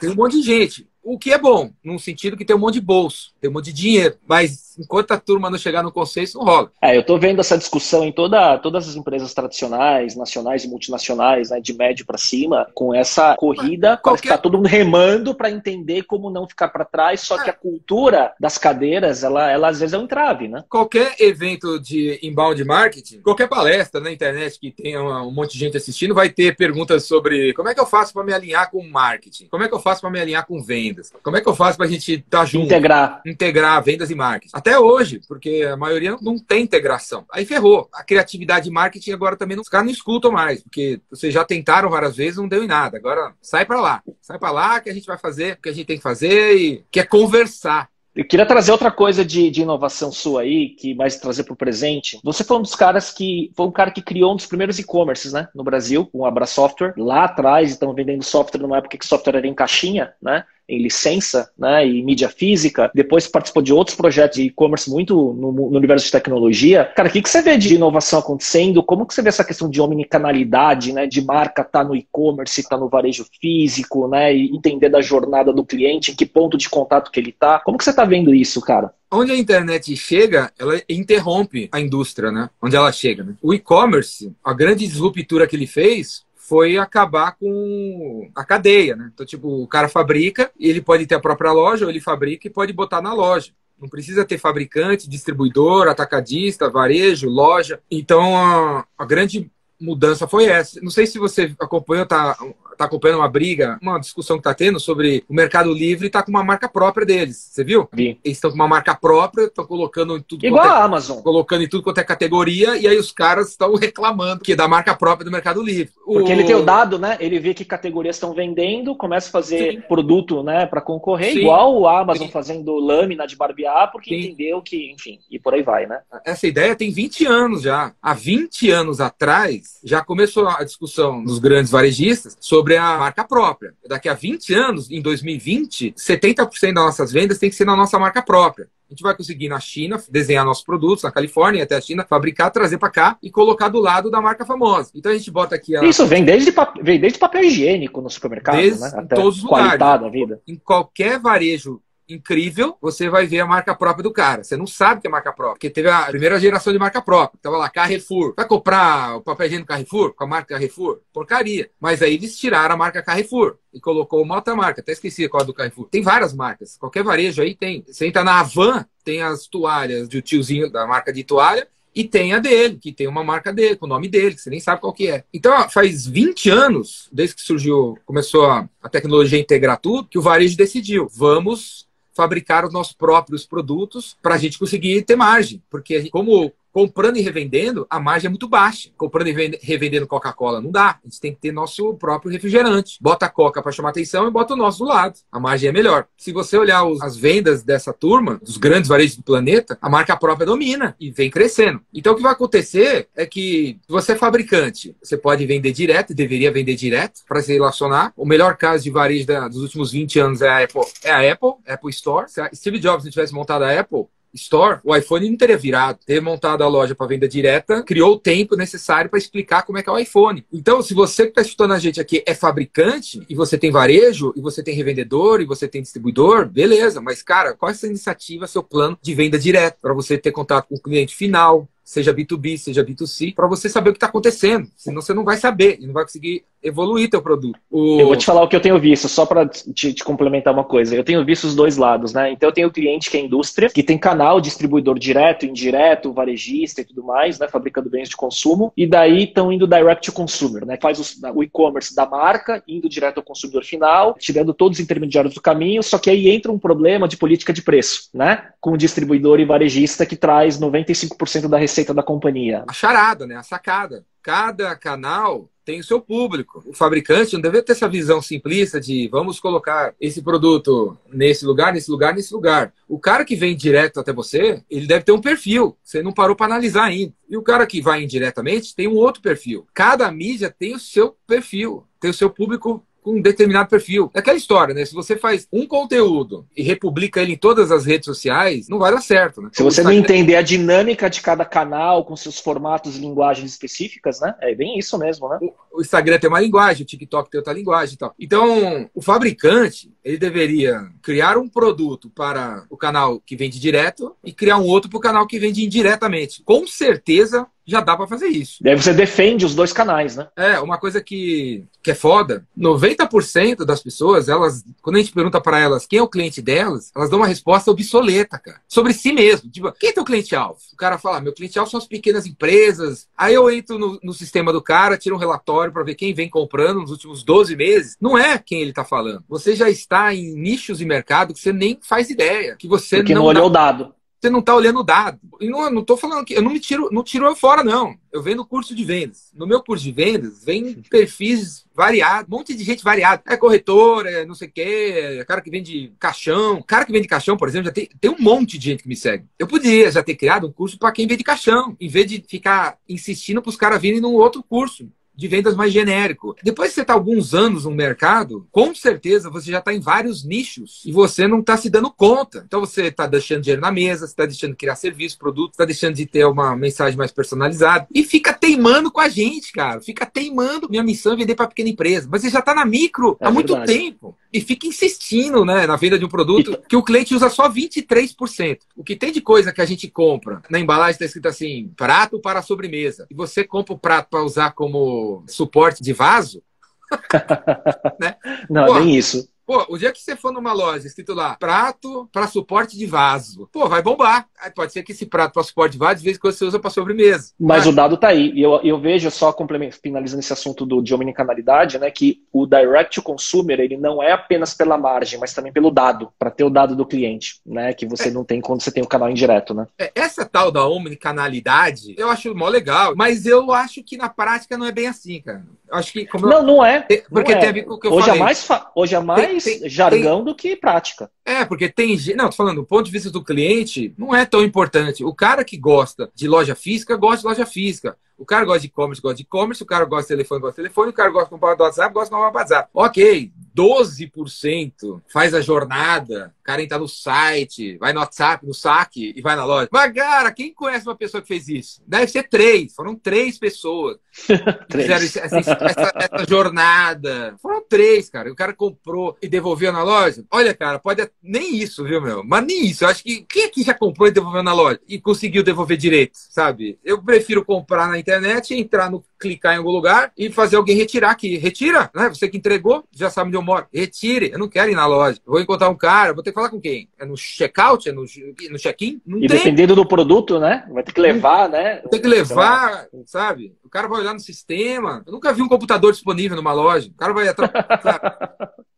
tem um monte de gente. O que é bom, num sentido que tem um monte de bolso, tem um monte de dinheiro, mas enquanto a turma não chegar no consenso, não rola. É, eu estou vendo essa discussão em toda, todas as empresas tradicionais, nacionais e multinacionais, né, de médio para cima, com essa corrida, qualquer... está todo mundo remando para entender como não ficar para trás, só é. que a cultura das cadeiras, ela, ela às vezes é um entrave, né? Qualquer evento de inbound marketing, qualquer palestra na internet que tenha um monte de gente assistindo, vai ter perguntas sobre como é que eu faço para me alinhar com marketing, como é que eu faço para me alinhar com venda vendas? Como é que eu faço para a gente estar tá junto? Integrar. Integrar vendas e marketing. Até hoje, porque a maioria não tem integração. Aí ferrou. A criatividade e marketing agora também não, os caras não escutam mais, porque vocês já tentaram várias vezes, não deu em nada. Agora sai para lá. Sai para lá que a gente vai fazer o que a gente tem que fazer e quer conversar. Eu queria trazer outra coisa de, de inovação sua aí, que mais trazer para o presente. Você foi um dos caras que foi um cara que criou um dos primeiros e-commerces, né, no Brasil, com a Abra Software. Lá atrás, estão vendendo software numa época que software era em caixinha, né? Em licença né, e mídia física, depois participou de outros projetos de e-commerce muito no, no, universo de tecnologia. Cara, o que, que você vê de inovação acontecendo? Como que você vê essa questão de omnicanalidade, né, de marca tá no e-commerce, tá no varejo físico, né, e entender da jornada do cliente, em que ponto de contato que ele está? Como que você está vendo isso, cara? Onde a internet chega, ela interrompe a indústria, né? Onde ela chega. Né? O e-commerce, a grande disruptura que ele fez foi acabar com a cadeia, né? Então, tipo, o cara fabrica, ele pode ter a própria loja, ou ele fabrica e pode botar na loja. Não precisa ter fabricante, distribuidor, atacadista, varejo, loja. Então, a, a grande mudança foi essa. Não sei se você acompanhou, tá, tá acompanhando uma briga, uma discussão que tá tendo sobre o Mercado Livre tá com uma marca própria deles. Você viu? Vi. Eles estão com uma marca própria, estão colocando em tudo Igual é, a Amazon. Colocando em tudo quanto é categoria, e aí os caras estão reclamando que é da marca própria do Mercado Livre. Porque o... ele tem o dado, né? Ele vê que categorias estão vendendo, começa a fazer Sim. produto, né, para concorrer, Sim. igual o Amazon Sim. fazendo lâmina de barbear, porque entendeu que, enfim, e por aí vai, né? Essa ideia tem 20 anos já. Há 20 anos atrás, já começou a discussão dos grandes varejistas sobre a marca própria. Daqui a 20 anos, em 2020, 70% das nossas vendas tem que ser na nossa marca própria. A gente vai conseguir na China desenhar nossos produtos, na Califórnia até a China, fabricar, trazer para cá e colocar do lado da marca famosa. Então a gente bota aqui a... Isso vem desde, vem desde papel higiênico no supermercado, desde né? Até em todos os lugares. Da vida. Em qualquer varejo incrível, você vai ver a marca própria do cara. Você não sabe que é marca própria, porque teve a primeira geração de marca própria. Tava lá, Carrefour. Vai comprar o papel higiênico Carrefour com a marca Carrefour? Porcaria. Mas aí eles tiraram a marca Carrefour e colocou uma outra marca. Até esqueci qual é do Carrefour. Tem várias marcas. Qualquer varejo aí tem. Você entra na Avan, tem as toalhas do tiozinho da marca de toalha e tem a dele, que tem uma marca dele, com o nome dele, que você nem sabe qual que é. Então, faz 20 anos, desde que surgiu, começou a tecnologia integrar tudo, que o varejo decidiu, vamos fabricar os nossos próprios produtos para a gente conseguir ter margem. Porque, como comprando e revendendo, a margem é muito baixa. Comprando e revendendo Coca-Cola não dá. A gente tem que ter nosso próprio refrigerante. Bota a Coca para chamar atenção e bota o nosso do lado. A margem é melhor. Se você olhar os, as vendas dessa turma, dos grandes varejos do planeta, a marca própria domina e vem crescendo. Então o que vai acontecer é que você é fabricante, você pode vender direto, deveria vender direto para se relacionar. O melhor caso de varejo da, dos últimos 20 anos é a Apple. É a Apple, Apple Store. Se a Steve Jobs não tivesse montado a Apple, Store, o iPhone não teria virado. Ter montado a loja para venda direta criou o tempo necessário para explicar como é que é o iPhone. Então, se você que está escutando a gente aqui é fabricante e você tem varejo, e você tem revendedor, e você tem distribuidor, beleza. Mas, cara, qual é essa iniciativa, seu plano de venda direta para você ter contato com o cliente final, seja B2B, seja B2C, para você saber o que está acontecendo. Senão você não vai saber e não vai conseguir evoluir teu produto. O... Eu vou te falar o que eu tenho visto, só para te, te, complementar uma coisa. Eu tenho visto os dois lados, né? Então eu tenho o cliente que é indústria, que tem canal distribuidor direto, indireto, varejista e tudo mais, né? Fabricando bens de consumo. E daí estão indo direct to consumer, né? Faz o, o e-commerce da marca, indo direto ao consumidor final, tirando todos os intermediários do caminho, só que aí entra um problema de política de preço, né? Com o distribuidor e varejista que traz 95% da receita da companhia. A charada, né? A sacada. Cada canal tem o seu público. O fabricante não deve ter essa visão simplista de vamos colocar esse produto nesse lugar, nesse lugar, nesse lugar. O cara que vem direto até você, ele deve ter um perfil. Você não parou para analisar ainda. E o cara que vai indiretamente tem um outro perfil. Cada mídia tem o seu perfil, tem o seu público com um determinado perfil. É aquela história, né? Se você faz um conteúdo e republica ele em todas as redes sociais, não vai dar certo, né? Se você não entender a dinâmica de cada canal com seus formatos e linguagens específicas, né? É bem isso mesmo, né? O Instagram tem uma linguagem, o TikTok tem outra linguagem e tal. Então, o fabricante, ele deveria criar um produto para o canal que vende direto e criar um outro para o canal que vende indiretamente. Com certeza, já dá para fazer isso. Daí você defende os dois canais, né? É, uma coisa que, que é foda, 90% das pessoas, elas, quando a gente pergunta para elas quem é o cliente delas, elas dão uma resposta obsoleta, cara, sobre si mesmo. Tipo, quem é teu cliente-alvo? O cara fala, ah, meu cliente-alvo são as pequenas empresas. Aí eu entro no, no sistema do cara, tiro um relatório para ver quem vem comprando nos últimos 12 meses. Não é quem ele tá falando. Você já está em nichos de mercado que você nem faz ideia, que você Porque não, não olhou o dado você não está olhando o dado. E não, tô falando que eu não me tiro, não tiro eu fora, não. Eu vendo curso de vendas. No meu curso de vendas, vem perfis variados, um monte de gente variada. É corretor, é não sei o quê, é cara que vende caixão. Cara que vende caixão, por exemplo, já tem, tem um monte de gente que me segue. Eu poderia já ter criado um curso para quem vende caixão, em vez de ficar insistindo para os caras virem num outro curso de vendas mais genérico. Depois que você está alguns anos no mercado, com certeza você já está em vários nichos e você não está se dando conta. Então você está deixando dinheiro na mesa, você está deixando de criar serviço, produto, está deixando de ter uma mensagem mais personalizada e fica teimando com a gente, cara. Fica teimando. Minha missão é vender para pequena empresa, mas você já está na micro é há verdade. muito tempo e fica insistindo né, na venda de um produto que o cliente usa só 23%. O que tem de coisa que a gente compra na embalagem está escrito assim: prato para sobremesa. E você compra o prato para usar como suporte de vaso. né? Não, Pô, nem isso. Pô, o dia que você for numa loja escrito lá, prato para suporte de vaso, pô, vai bombar. Aí pode ser que esse prato para suporte de vaso, de vez em quando você usa para sobremesa. Mas, o dado tá aí. E eu, eu vejo só finalizando esse assunto do, de omnicanalidade, né, que o direct to consumer, ele não é apenas pela margem, mas também pelo dado, para ter o dado do cliente, né, que você é. não tem quando você tem o canal indireto, né? É, essa tal da omnicanalidade, eu acho mó legal, mas eu acho que na prática não é bem assim, cara. Acho que não, eu... não é. Porque não é. teve o que eu hoje é falei. É mais. Hoje é mais tem, tem, jargão tem... do que prática. É, porque tem. Não, tô falando, do ponto de vista do cliente, não é tão importante. O cara que gosta de loja física, gosta de loja física. O cara gosta de e-commerce, gosta de e-commerce. O cara gosta de telefone, gosta de telefone. O cara gosta de comprar do WhatsApp, gosta de comprar do WhatsApp. Ok, 12% faz a jornada. O cara entra no site, vai no WhatsApp, no saque e vai na loja. Mas, cara, quem conhece uma pessoa que fez isso? Deve ser três. Foram três pessoas que fizeram essa, essa, essa, jornada. Foram três, cara. O cara comprou e devolveu na loja. Olha, cara, pode. Nem isso, viu, meu? Mas nem isso. Eu acho que. Quem aqui já comprou e devolveu na loja? E conseguiu devolver direito, sabe? Eu prefiro comprar na internet, entrar no clicar em algum lugar e fazer alguém retirar aqui. Retira, né? Você que entregou, já sabe onde eu moro. Retire. Eu não quero ir na loja. Eu vou encontrar um cara, vou ter que falar com quem? É no checkout? É no, no check-in? E tem. dependendo do produto, né? Vai ter que levar, né? Tem que levar, sabe? Cara vai olhar no sistema. Eu nunca vi um computador disponível numa loja. O cara vai atrás.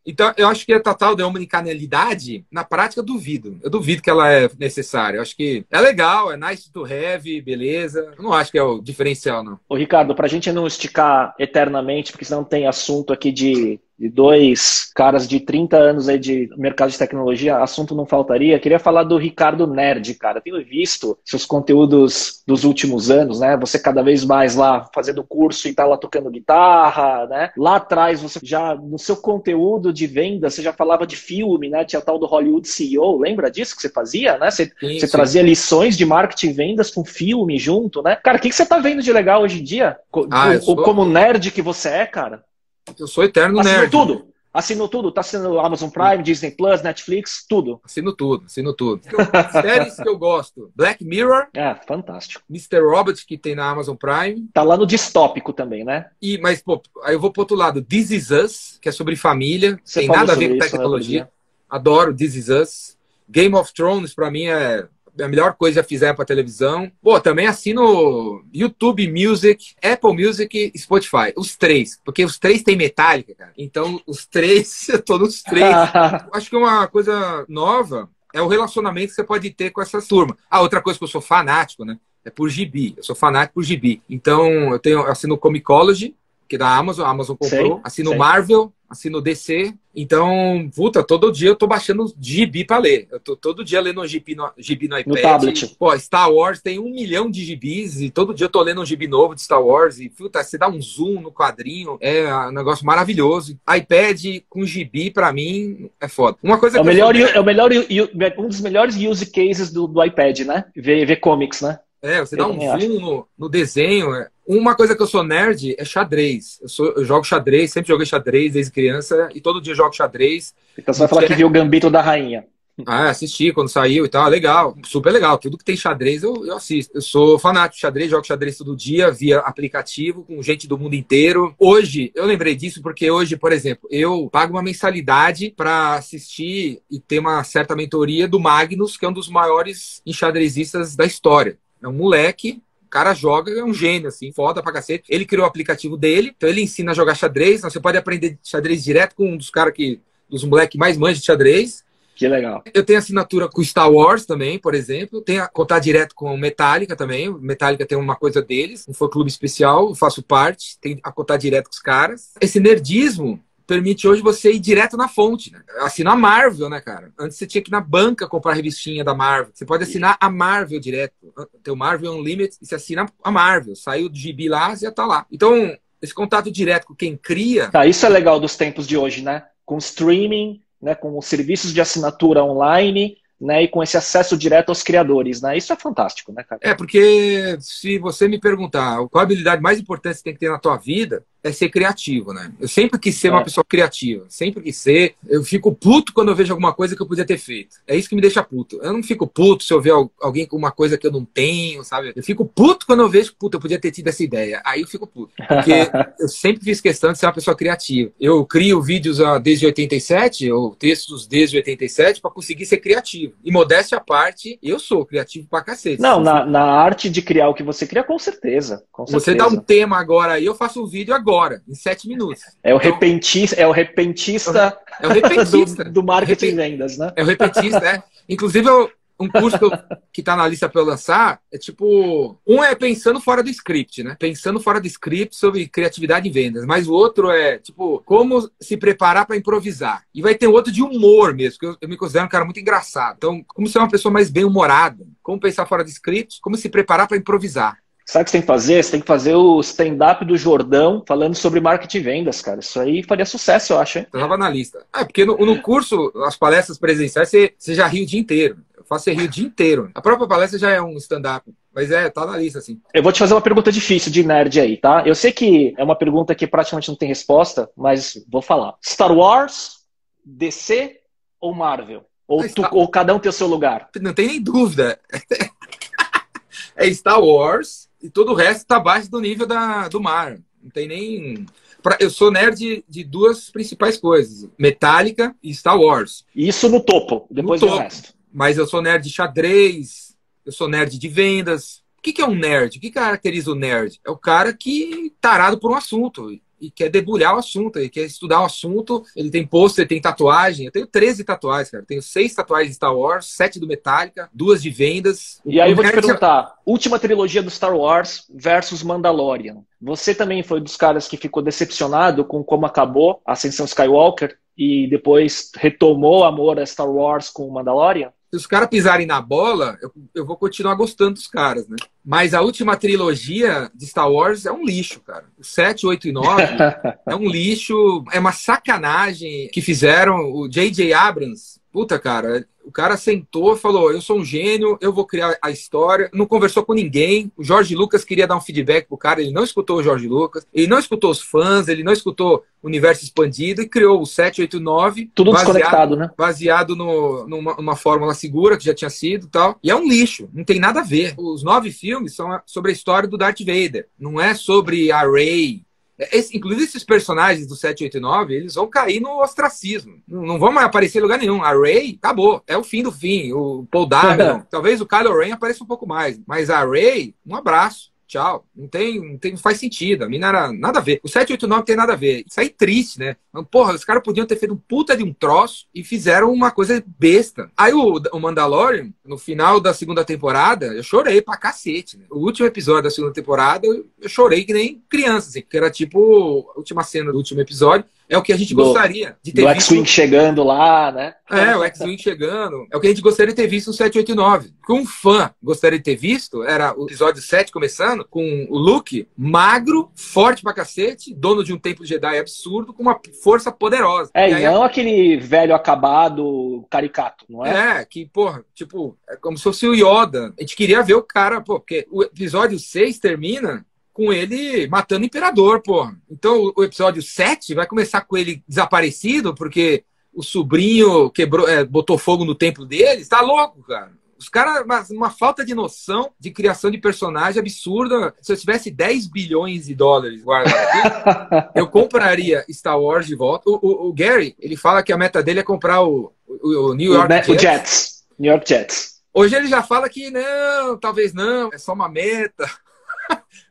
Então, eu acho que a total de omnicanalidade, na prática, eu duvido. Eu duvido que ela é necessária. Eu acho que é legal, é nice to have, beleza. Eu não acho que é o diferencial, não. Ô, Ricardo, pra gente não esticar eternamente, porque senão tem assunto aqui de de dois caras de 30 anos aí de mercado de tecnologia, assunto não faltaria. Queria falar do Ricardo Nerd, cara. Tenho visto seus conteúdos dos últimos anos, né? Você cada vez mais lá fazendo curso e tá lá tocando guitarra, né? Lá atrás você já no seu conteúdo de venda, você já falava de filme, né? Tinha tal do Hollywood CEO, lembra disso que você fazia, né? Você, sim, você sim. trazia lições de marketing e vendas com filme junto, né? Cara, o que, que você tá vendo de legal hoje em dia? Ah, sou... Como nerd que você é, cara? Eu sou eterno Assino nerd. tudo. Assino tudo, tá assinando Amazon Prime, Disney Plus, Netflix, tudo. Assino tudo, assino tudo. Séries que eu gosto: Black Mirror. É, fantástico. Mr. Robot, que tem na Amazon Prime. Tá lá no distópico também, né? E, mas, pô, aí eu vou pro outro lado: This Is Us, que é sobre família. Você tem nada a ver com né, tecnologia. Adoro This Is Us. Game of Thrones, pra mim, é a melhor coisa já fizeram para televisão. Pô, também assino YouTube Music, Apple Music e Spotify. Os três. Porque os três têm Metallica, cara. Então, os três, eu tô nos três. Acho que uma coisa nova é o relacionamento que você pode ter com essa turma. Ah, outra coisa que eu sou fanático, né? É por gibi. Eu sou fanático por gibi. Então, eu tenho eu assino Comicology, que é da Amazon, a Amazon comprou. Sei, assino sei. Marvel, assino DC. Então, puta, todo dia eu tô baixando gibi pra ler. Eu tô todo dia lendo um gibi no, gibi no iPad. No tablet. Pô, Star Wars tem um milhão de gibis e todo dia eu tô lendo um gibi novo de Star Wars. E, puta, você dá um zoom no quadrinho, é um negócio maravilhoso. iPad com gibi, pra mim, é foda. Uma coisa é o melhor, sou... é o melhor, um dos melhores use cases do, do iPad, né? Ver, ver comics, né? É, você eu dá um zoom no, no, desenho. É. Uma coisa que eu sou nerd é xadrez. Eu, sou, eu jogo xadrez, sempre joguei xadrez desde criança e todo dia jogo xadrez. Então você vai falar que viu o Gambito da Rainha. Ah, assisti quando saiu e tal. Legal, super legal. Tudo que tem xadrez eu, eu assisto. Eu sou fanático de xadrez, jogo xadrez todo dia via aplicativo com gente do mundo inteiro. Hoje, eu lembrei disso porque hoje, por exemplo, eu pago uma mensalidade para assistir e ter uma certa mentoria do Magnus, que é um dos maiores enxadrezistas da história. É um moleque o cara joga, é um gênio, assim, foda pra cacete. Ele criou o aplicativo dele, então ele ensina a jogar xadrez. Então você pode aprender xadrez direto com um dos caras que. dos moleques mais manjos de xadrez. Que legal. Eu tenho assinatura com Star Wars também, por exemplo. Tenho a contar direto com Metallica também. Metallica tem uma coisa deles, um fã clube especial, eu faço parte. Tem a contar direto com os caras. Esse nerdismo permite hoje você ir direto na fonte. Né? Assina a Marvel, né, cara? Antes você tinha que ir na banca comprar a revistinha da Marvel. Você pode assinar a Marvel direto. Tem o Marvel Unlimited e você assina a Marvel. Saiu do gibi lá, você já tá lá. Então, esse contato direto com quem cria. Tá, isso é legal dos tempos de hoje, né? Com streaming, né? com os serviços de assinatura online né, e com esse acesso direto aos criadores, né? Isso é fantástico, né, cara? É, porque se você me perguntar qual a habilidade mais importante que você tem que ter na tua vida, é ser criativo, né? Eu sempre quis ser é. uma pessoa criativa, sempre quis ser. Eu fico puto quando eu vejo alguma coisa que eu podia ter feito. É isso que me deixa puto. Eu não fico puto se eu ver alguém com uma coisa que eu não tenho, sabe? Eu fico puto quando eu vejo, puta, eu podia ter tido essa ideia. Aí eu fico puto. Porque eu sempre fiz questão de ser uma pessoa criativa. Eu crio vídeos desde 87, ou textos desde 87, para conseguir ser criativo. E modéstia à parte, eu sou criativo pra cacete. Não, na, na arte de criar o que você cria, com certeza. Com certeza. Você dá um tema agora aí, eu faço um vídeo agora agora, em sete minutos. É o então, repentista, é o repentista, é o repentista do, do marketing de vendas, né? É o repentista, é. Inclusive, eu, um curso que, eu, que tá na lista para eu lançar é tipo. Um é pensando fora do script, né? Pensando fora do script sobre criatividade e vendas. Mas o outro é, tipo, como se preparar para improvisar. E vai ter outro de humor mesmo, que eu, eu, me considero um cara muito engraçado. Então, como ser uma pessoa mais bem-humorada. Como pensar fora do script, como se preparar para improvisar. Sabe o que você tem que fazer? Você tem que fazer o stand-up do Jordão falando sobre marketing e vendas, cara. Isso aí faria sucesso, eu acho, hein? Eu tava na lista. É, porque no, no curso, as palestras presenciais, você, você já ri o dia inteiro. Eu faço você rir o dia inteiro. A própria palestra já é um stand-up. Mas é, tá na lista, assim. Eu vou te fazer uma pergunta difícil de nerd aí, tá? Eu sei que é uma pergunta que praticamente não tem resposta, mas vou falar. Star Wars, DC ou Marvel? Ou, tu, ou cada um tem o seu lugar? Não tem nem dúvida. é Star Wars e todo o resto está abaixo do nível da, do mar. Não tem nem. Eu sou nerd de, de duas principais coisas: Metallica e Star Wars. Isso no topo, depois no topo. resto. Mas eu sou nerd de xadrez, eu sou nerd de vendas. O que, que é um nerd? O que caracteriza o nerd? É o cara que tarado por um assunto e quer debulhar o assunto, ele quer estudar o assunto, ele tem pôster, tem tatuagem. Eu tenho 13 tatuagens, cara. Eu tenho seis tatuagens de Star Wars, sete do Metallica, duas de vendas. E aí eu vou te perguntar, última trilogia do Star Wars versus Mandalorian. Você também foi dos caras que ficou decepcionado com como acabou a Ascensão Skywalker e depois retomou o amor a Star Wars com o Mandalorian? Se os caras pisarem na bola, eu, eu vou continuar gostando dos caras, né? Mas a última trilogia de Star Wars é um lixo, cara. O 7, 8 e 9 é um lixo, é uma sacanagem que fizeram o J.J. Abrams. Puta, cara, o cara sentou e falou: Eu sou um gênio, eu vou criar a história. Não conversou com ninguém. O Jorge Lucas queria dar um feedback pro cara, ele não escutou o Jorge Lucas, ele não escutou os fãs, ele não escutou o universo expandido e criou o 789. Tudo baseado, desconectado, né? Baseado no, numa, numa fórmula segura que já tinha sido tal. E é um lixo, não tem nada a ver. Os nove filmes são sobre a história do Darth Vader. Não é sobre a Rey, esse, inclusive, esses personagens do 789, eles vão cair no ostracismo. Não, vão mais aparecer em lugar nenhum. A Ray, acabou. É o fim do fim. O Paul Dameron, talvez o Kylo Ren apareça um pouco mais. Mas a Ray, um abraço. Tchau. Não tem, não tem, não faz sentido. A mina era nada a ver. O 789 tem nada a ver. Isso aí é triste, né? Porra, os caras podiam ter feito um puta de um troço e fizeram uma coisa besta. Aí o, o Mandalorian, no final da segunda temporada, eu chorei pra cacete. Né? O último episódio da segunda temporada, eu chorei que nem criança, assim, que era tipo a última cena do último episódio é o que a gente do, gostaria de ter do visto. X-Wing chegando lá, né? É, o X-Wing chegando. É o que a gente gostaria de ter visto no 789. O que um fã gostaria de ter visto era o episódio 7 começando com o Luke magro, forte pra cacete, dono de um templo Jedi absurdo, com uma força poderosa. É, e, aí, não aquele velho acabado caricato, não é? É, que, porra, tipo, é como se fosse o Yoda. A gente queria ver o cara, pô, porque o episódio 6 termina com ele matando o imperador, pô. Então o episódio 7 vai começar com ele desaparecido, porque o sobrinho quebrou, é, botou fogo no templo dele. Tá louco, cara. Os caras, uma, uma, falta de noção de criação de personagem absurda. Se eu tivesse 10 bilhões de dólares guardado aqui, eu compraria Star Wars de volta. O, o, o, Gary, ele fala que a meta dele é comprar o, o, New York Jets. Jets. New York Jets. Hoje ele já fala que não, talvez não, é só uma meta.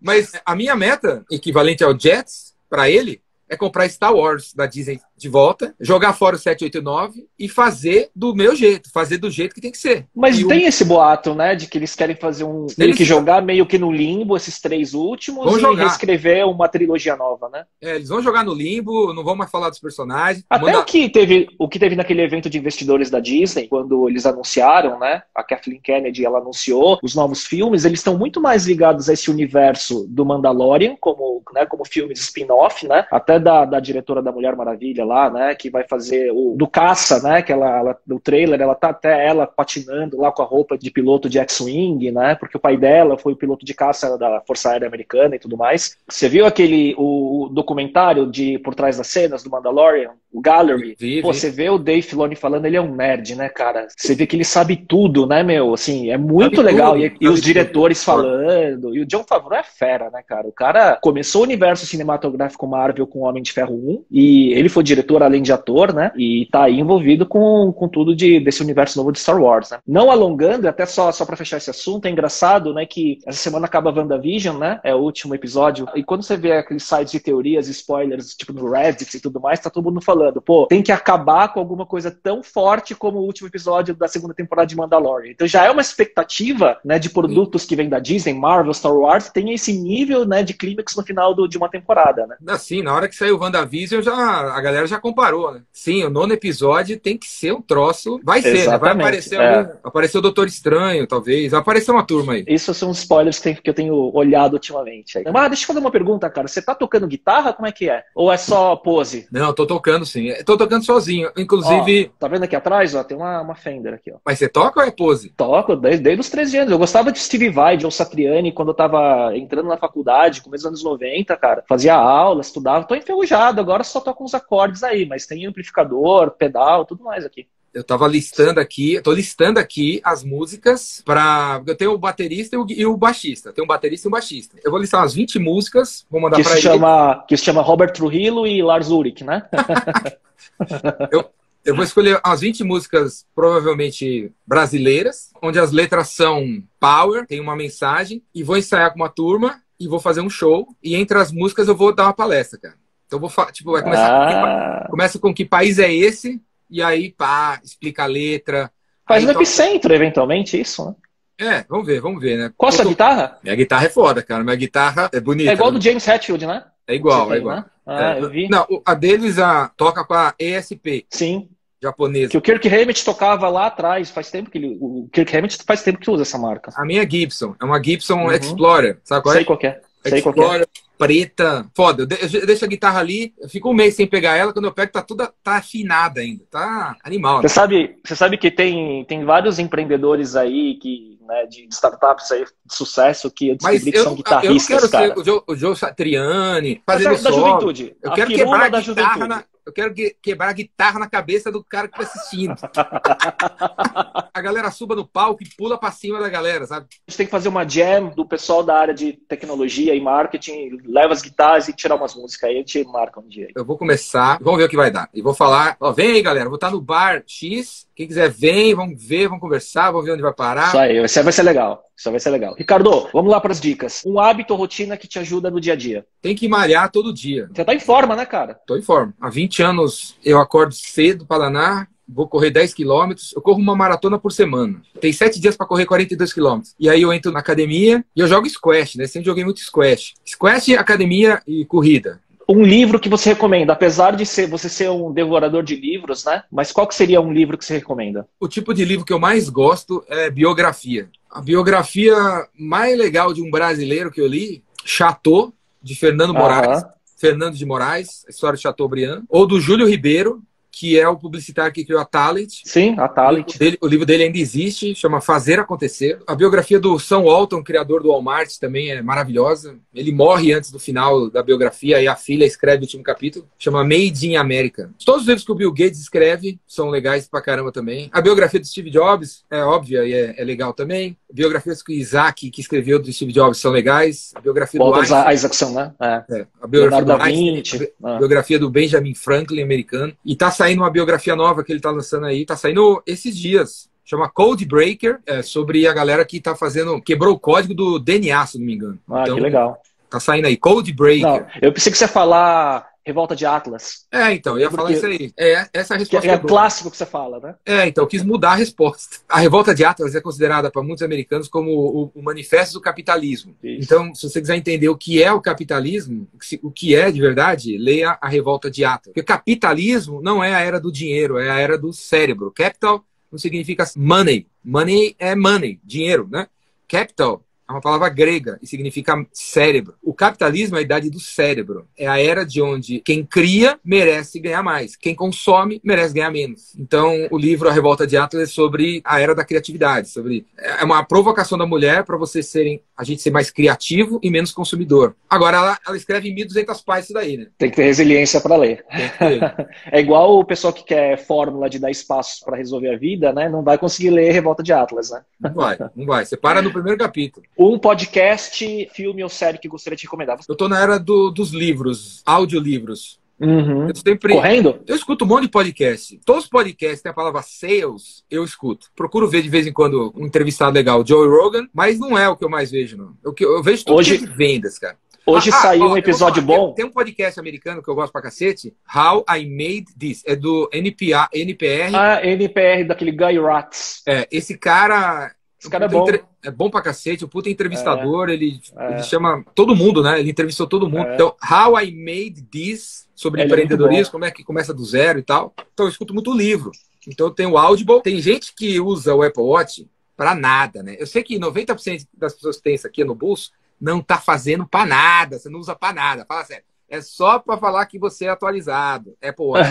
Mas a minha meta, equivalente ao Jets, para ele, é comprar Star Wars da Disney de volta, jogar fora o 789 e fazer do meu jeito, fazer do jeito que tem que ser. Mas e tem o... esse boato, né, de que eles querem fazer um. Eles... Meio que jogar meio que no limbo esses três últimos vão e jogar. reescrever uma trilogia nova, né? É, eles vão jogar no limbo, não vão mais falar dos personagens. Até manda... o que teve o que teve naquele evento de investidores da Disney, quando eles anunciaram, né? A Kathleen Kennedy ela anunciou os novos filmes, eles estão muito mais ligados a esse universo do Mandalorian, como, né, como filmes spin-off, né? Até da, da diretora da Mulher Maravilha lá né, que vai fazer o do caça, né, que ela, ela no trailer ela tá até ela patinando lá com a roupa de piloto de X-wing, né, porque o pai dela foi o piloto de caça da Força Aérea Americana e tudo mais. Você viu aquele o, documentário de por trás das cenas do Mandalorian, o Gallery? Vi, vi. Pô, você vê o Dave Filoni falando, ele é um nerd, né, cara? Você vê que ele sabe tudo, né, meu? Assim, é muito sabe legal. Tudo, e, e os diretores tudo. falando. E o John Favreau é fera, né, cara? O cara começou o universo cinematográfico Marvel com o Homem de Ferro 1 e ele foi diretor além de ator, né? E tá aí envolvido com, com tudo de, desse universo novo de Star Wars, né? Não alongando, até só, só pra fechar esse assunto, é engraçado, né? Que essa semana acaba WandaVision, né? É o último episódio. E quando você vê aqueles sites de teorias, spoilers, tipo no Reddit e tudo mais, tá todo mundo falando, pô, tem que acabar com alguma coisa tão forte como o último episódio da segunda temporada de Mandalorian. Então já é uma expectativa, né? De produtos que vêm da Disney, Marvel, Star Wars, tem esse nível, né? De clímax no final do, de uma temporada, né? Assim, na hora que saiu WandaVision, já, a galera já já comparou, né? Sim, o nono episódio tem que ser um troço. Vai ser, né? Vai aparecer, é. algum, aparecer o Doutor Estranho, talvez. Vai aparecer uma turma aí. Isso são spoilers que eu tenho olhado ultimamente. Aí. Mas deixa eu fazer uma pergunta, cara. Você tá tocando guitarra? Como é que é? Ou é só pose? Não, tô tocando sim. Tô tocando sozinho. Inclusive. Ó, tá vendo aqui atrás? Ó, tem uma, uma Fender aqui, ó. Mas você toca ou é pose? Toco, desde, desde os 13 anos. Eu gostava de Steve Vai, John Satriani, quando eu tava entrando na faculdade, começo dos anos 90, cara. Fazia aula, estudava. Tô enferrujado, agora só toco uns acordes aí, mas tem amplificador, pedal, tudo mais aqui. Eu estava listando aqui, estou listando aqui as músicas para. Eu tenho o baterista e o, e o baixista. Tem um baterista e um baixista. Eu vou listar umas 20 músicas, vou mandar para ele. Chama, que se chama Robert Trujillo e Lars Ulrich, né? eu, eu vou escolher as 20 músicas, provavelmente brasileiras, onde as letras são power, tem uma mensagem, e vou ensaiar com uma turma e vou fazer um show. E entre as músicas eu vou dar uma palestra, cara. Então vou tipo, vai começar ah. com que, começa com que país é esse, e aí, pá, explica a letra. Faz no epicentro, eventualmente, isso, né? É, vamos ver, vamos ver, né? Qual a sua tô... guitarra? Minha guitarra é foda, cara. Minha guitarra é bonita. É igual né? do James Hetfield, né? É igual, é igual. Né? Ah, é. eu vi. Não, a deles a, toca com a ESP. Sim. japonesa. Que o Kirk Hammett tocava lá atrás, faz tempo que ele. O Kirk Hammett faz tempo que usa essa marca. A minha é Gibson, é uma Gibson uhum. Explorer, sabe qual é? Sei qual é. Sei Explorer, preta, foda. Eu deixo a guitarra ali, eu fico um mês sem pegar ela, quando eu pego tá tudo tá afinada ainda, tá animal. Você né? sabe, você sabe que tem, tem vários empreendedores aí que, né, de startups aí de sucesso que eu descobri que são guitarristas, eu não quero cara. ser o Joe, o Joe Satriani, fazendo é da solo. juventude. Eu A quero quebrar a da guitarra juventude. na, eu quero que- quebrar a guitarra na cabeça do cara que tá assistindo. a galera suba no palco e pula pra cima da galera, sabe? A gente tem que fazer uma jam do pessoal da área de tecnologia e marketing, leva as guitarras e tirar umas músicas aí, a gente marca um dia. aí. Eu vou começar, vamos ver o que vai dar. E vou falar, ó, vem aí, galera, vou estar no bar X. Quem quiser, vem, vamos ver, vamos conversar, vamos ver onde vai parar. Isso aí, isso aí vai ser legal. Isso vai ser legal. Ricardo, vamos lá para as dicas. Um hábito ou rotina que te ajuda no dia a dia. Tem que malhar todo dia. Você tá em forma, né, cara? Tô em forma. Há 20 anos eu acordo cedo para danar, vou correr 10 quilômetros. Eu corro uma maratona por semana. Tem 7 dias para correr 42 quilômetros. E aí eu entro na academia e eu jogo squash, né? Sempre joguei muito squash. Squash, academia e corrida. Um livro que você recomenda, apesar de ser você ser um devorador de livros, né? Mas qual que seria um livro que você recomenda? O tipo de livro que eu mais gosto é biografia. A biografia mais legal de um brasileiro que eu li, Chateau, de Fernando Moraes. Aham. Fernando de Moraes, a história de Chateaubriand. Ou do Júlio Ribeiro, que é o publicitário que criou a Talent. Sim, a O Talent. livro, dele, o livro dele ainda existe, chama Fazer Acontecer. A biografia do Sam Walton, criador do Walmart, também é maravilhosa. Ele morre antes do final da biografia e a filha escreve o último capítulo. Chama Made in America. Todos os livros que o Bill Gates escreve são legais pra caramba também. A biografia do Steve Jobs é óbvia e é, é legal também. Biografias que o Isaac, que escreveu do Steve Jobs, são legais. A biografia do Einstein, Isaacson, né? É. é, a biografia Leonardo do Einstein, a Ah. biografia do Benjamin Franklin, americano. E tá saindo uma biografia nova que ele tá lançando aí, tá saindo esses dias. Chama Code Breaker, é sobre a galera que tá fazendo. quebrou o código do DNA, se não me engano. Ah, então, que legal. tá saindo aí, Code Breaker. Não, eu pensei que você ia falar Revolta de Atlas. É, então, eu ia falar isso aí. É, essa é a Que resposta. é que eu dou. clássico que você fala, né? É, então, quis mudar a resposta. A revolta de Atlas é considerada para muitos americanos como o, o manifesto do capitalismo. Isso. Então, se você quiser entender o que é o capitalismo, o que é de verdade, leia a revolta de Atlas. Porque capitalismo não é a era do dinheiro, é a era do cérebro. Capital não significa money. Money é money, dinheiro, né? Capital é uma palavra grega e significa cérebro. O capitalismo é a idade do cérebro. É a era de onde quem cria merece ganhar mais, quem consome merece ganhar menos. Então, o livro A Revolta de Atlas é sobre a era da criatividade, sobre é uma provocação da mulher para você serem a gente ser mais criativo e menos consumidor. Agora ela, ela escreve em 1200 páginas isso daí, né? Tem que ter resiliência para ler. É igual o pessoal que quer fórmula de dar espaços para resolver a vida, né? Não vai conseguir ler Revolta de Atlas, né? Não vai, não vai. Você para no primeiro capítulo. Um podcast, filme ou série que gostaria de recomendar. Eu tô na era do- dos livros, audiolivros. Uhum. Eu sempre Correndo? Eu escuto um monte de podcast. Todos os podcasts têm a palavra sales, eu escuto. Procuro ver de vez em quando um entrevistado legal, Joe Rogan, mas não é o que eu mais vejo, não. Eu, eu vejo tudo Hoje- é de vendas, cara. Hoje Ah, ah, saiu ó, um episódio falar, bom. Tem, tem um podcast americano que eu gosto pra cacete, How I Made This. É do NPA, NPR. A NPR daquele Guy Ratz. É, esse cara. Esse cara é bom. entre- É bom pra cacete, o puta entrevistador, ele, É. ele chama todo mundo, né? Ele entrevistou todo mundo. É. Então, How I Made This, sobre Ele é empreendedorismo, como é que começa do zero e tal. Então, eu escuto muito livro. Então, eu tenho o Audible. Tem gente que usa o Apple Watch pra nada, né? Eu sei que 90% das pessoas que têm isso aqui no bolso não tá fazendo pra nada, você não usa pra nada. Fala sério. É só pra falar que você é atualizado. Apple Watch.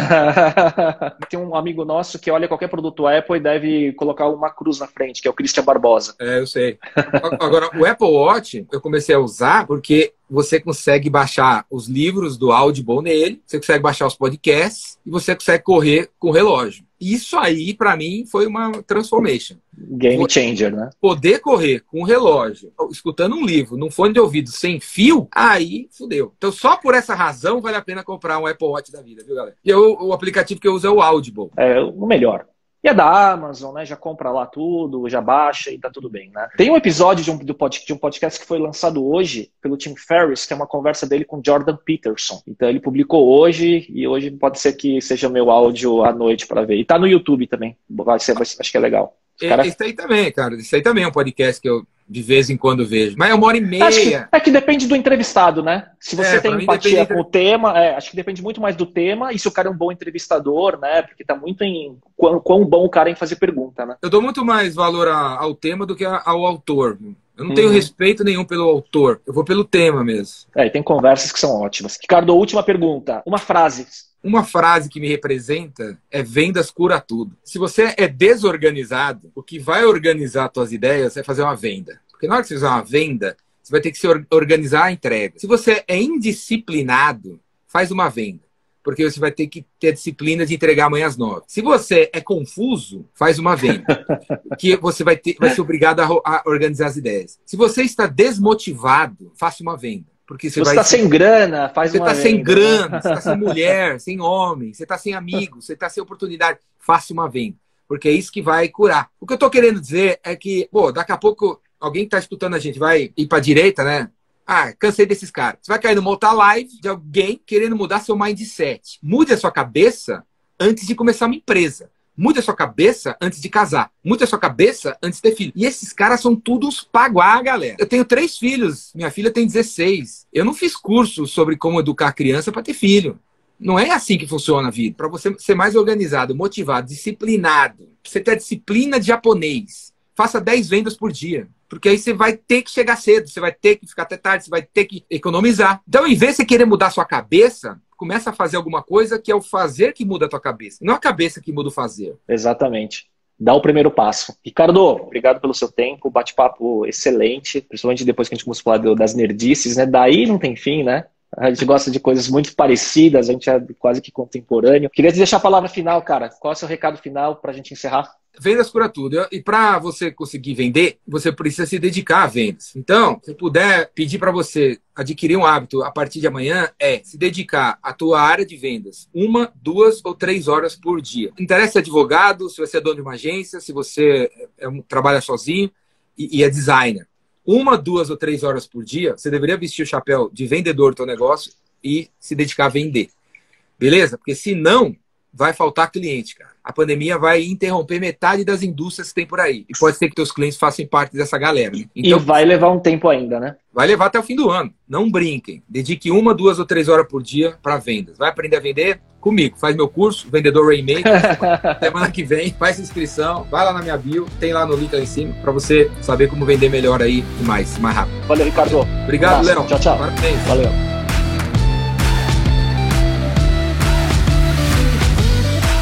Tem um amigo nosso que olha qualquer produto Apple e deve colocar uma cruz na frente, que é o Christian Barbosa. É, eu sei. Agora, o Apple Watch eu comecei a usar porque você consegue baixar os livros do Audible nele, você consegue baixar os podcasts e você consegue correr com o relógio. Isso aí, pra mim, foi uma transformation. Game changer, né? Poder correr com o relógio, escutando um livro, num fone de ouvido sem fio, aí fudeu. Então, só por essa razão, vale a pena comprar um Apple Watch da vida, viu, galera? E eu, o aplicativo que eu uso é o Audible. É o melhor. E é da Amazon, né? Já compra lá tudo, já baixa e tá tudo bem, né? Tem um episódio de um, do pod, de um podcast que foi lançado hoje pelo Tim Ferriss, que é uma conversa dele com Jordan Peterson. Então ele publicou hoje e hoje pode ser que seja meu áudio à noite para ver. E tá no YouTube também. Vai ser, vai ser- acho que é legal. Cara... Esse aí também, cara. Esse aí também é um podcast que eu de vez em quando vejo. Mas é uma hora e meia. Que, é que depende do entrevistado, né? Se você é, tem empatia com o tema, é, acho que depende muito mais do tema e se o cara é um bom entrevistador, né? Porque tá muito em quão, quão bom o cara é em fazer pergunta, né? Eu dou muito mais valor a, ao tema do que a, ao autor. Eu não uhum. tenho respeito nenhum pelo autor. Eu vou pelo tema mesmo. É, e tem conversas que são ótimas. Ricardo, última pergunta. Uma frase uma frase que me representa é vendas cura tudo. Se você é desorganizado, o que vai organizar suas ideias é fazer uma venda. Porque na hora que você fizer uma venda, você vai ter que se organizar a entrega. Se você é indisciplinado, faz uma venda. Porque você vai ter que ter a disciplina de entregar amanhã às nove. Se você é confuso, faz uma venda. que você vai, ter, vai ser obrigado a, a organizar as ideias. Se você está desmotivado, faça uma venda. Porque você, está sem grana, faz você está sem grana, você está sem mulher, sem homem, você está sem amigos, você está sem oportunidade. Faça uma venda. Porque é isso que vai curar. O que eu estou querendo dizer é que, pô, daqui a pouco alguém que está escutando a gente vai ir para direita, né? Ah, cansei desses caras. Você vai cair numa outra live de alguém querendo mudar seu mindset. Mude a sua cabeça antes de começar uma empresa. Mude a sua cabeça antes de casar. Mude a sua cabeça antes de ter filho. E esses caras são todos paguá, galera. Eu tenho três filhos. Minha filha tem 16. Eu não fiz curso sobre como educar a criança para ter filho. Não é assim que funciona a vida. Para você ser mais organizado, motivado, disciplinado, você ter disciplina de japonês, faça 10 vendas por dia. Porque aí você vai ter que chegar cedo, você vai ter que ficar até tarde, você vai ter que economizar. Então, em vez de você querer mudar sua cabeça, começa a fazer alguma coisa que é o fazer que muda a tua cabeça, não a cabeça que muda o fazer. Exatamente. Dá o primeiro passo. Ricardo, obrigado pelo seu tempo, bate-papo excelente, principalmente depois que a gente começou a falar das nerdices, né? Daí não tem fim, né? A gente gosta de coisas muito parecidas, a gente é quase que contemporâneo. Queria te deixar a palavra final, cara. Qual é o seu recado final para a gente encerrar? Vendas cura tudo. E para você conseguir vender, você precisa se dedicar a vendas. Então, se puder pedir para você adquirir um hábito a partir de amanhã, é se dedicar à tua área de vendas uma, duas ou três horas por dia. Interessa advogado, se você é dono de uma agência, se você é, é trabalha sozinho e, e é designer uma, duas ou três horas por dia, você deveria vestir o chapéu de vendedor do seu negócio e se dedicar a vender. Beleza? Porque senão vai faltar cliente, cara. A pandemia vai interromper metade das indústrias que tem por aí. E pode ser que teus clientes façam parte dessa galera. Né? Então, e vai levar um tempo ainda, né? Vai levar até o fim do ano. Não brinquem. Dedique uma, duas ou três horas por dia para vendas. Vai aprender a vender? Comigo. Faz meu curso, Vendedor Rainmaker. semana que vem, faz inscrição. Vai lá na minha bio, tem lá no link lá em cima, para você saber como vender melhor aí e mais, mais rápido. Valeu, Ricardo. Obrigado, Leão. Tchau, tchau. Parabéns. Valeu.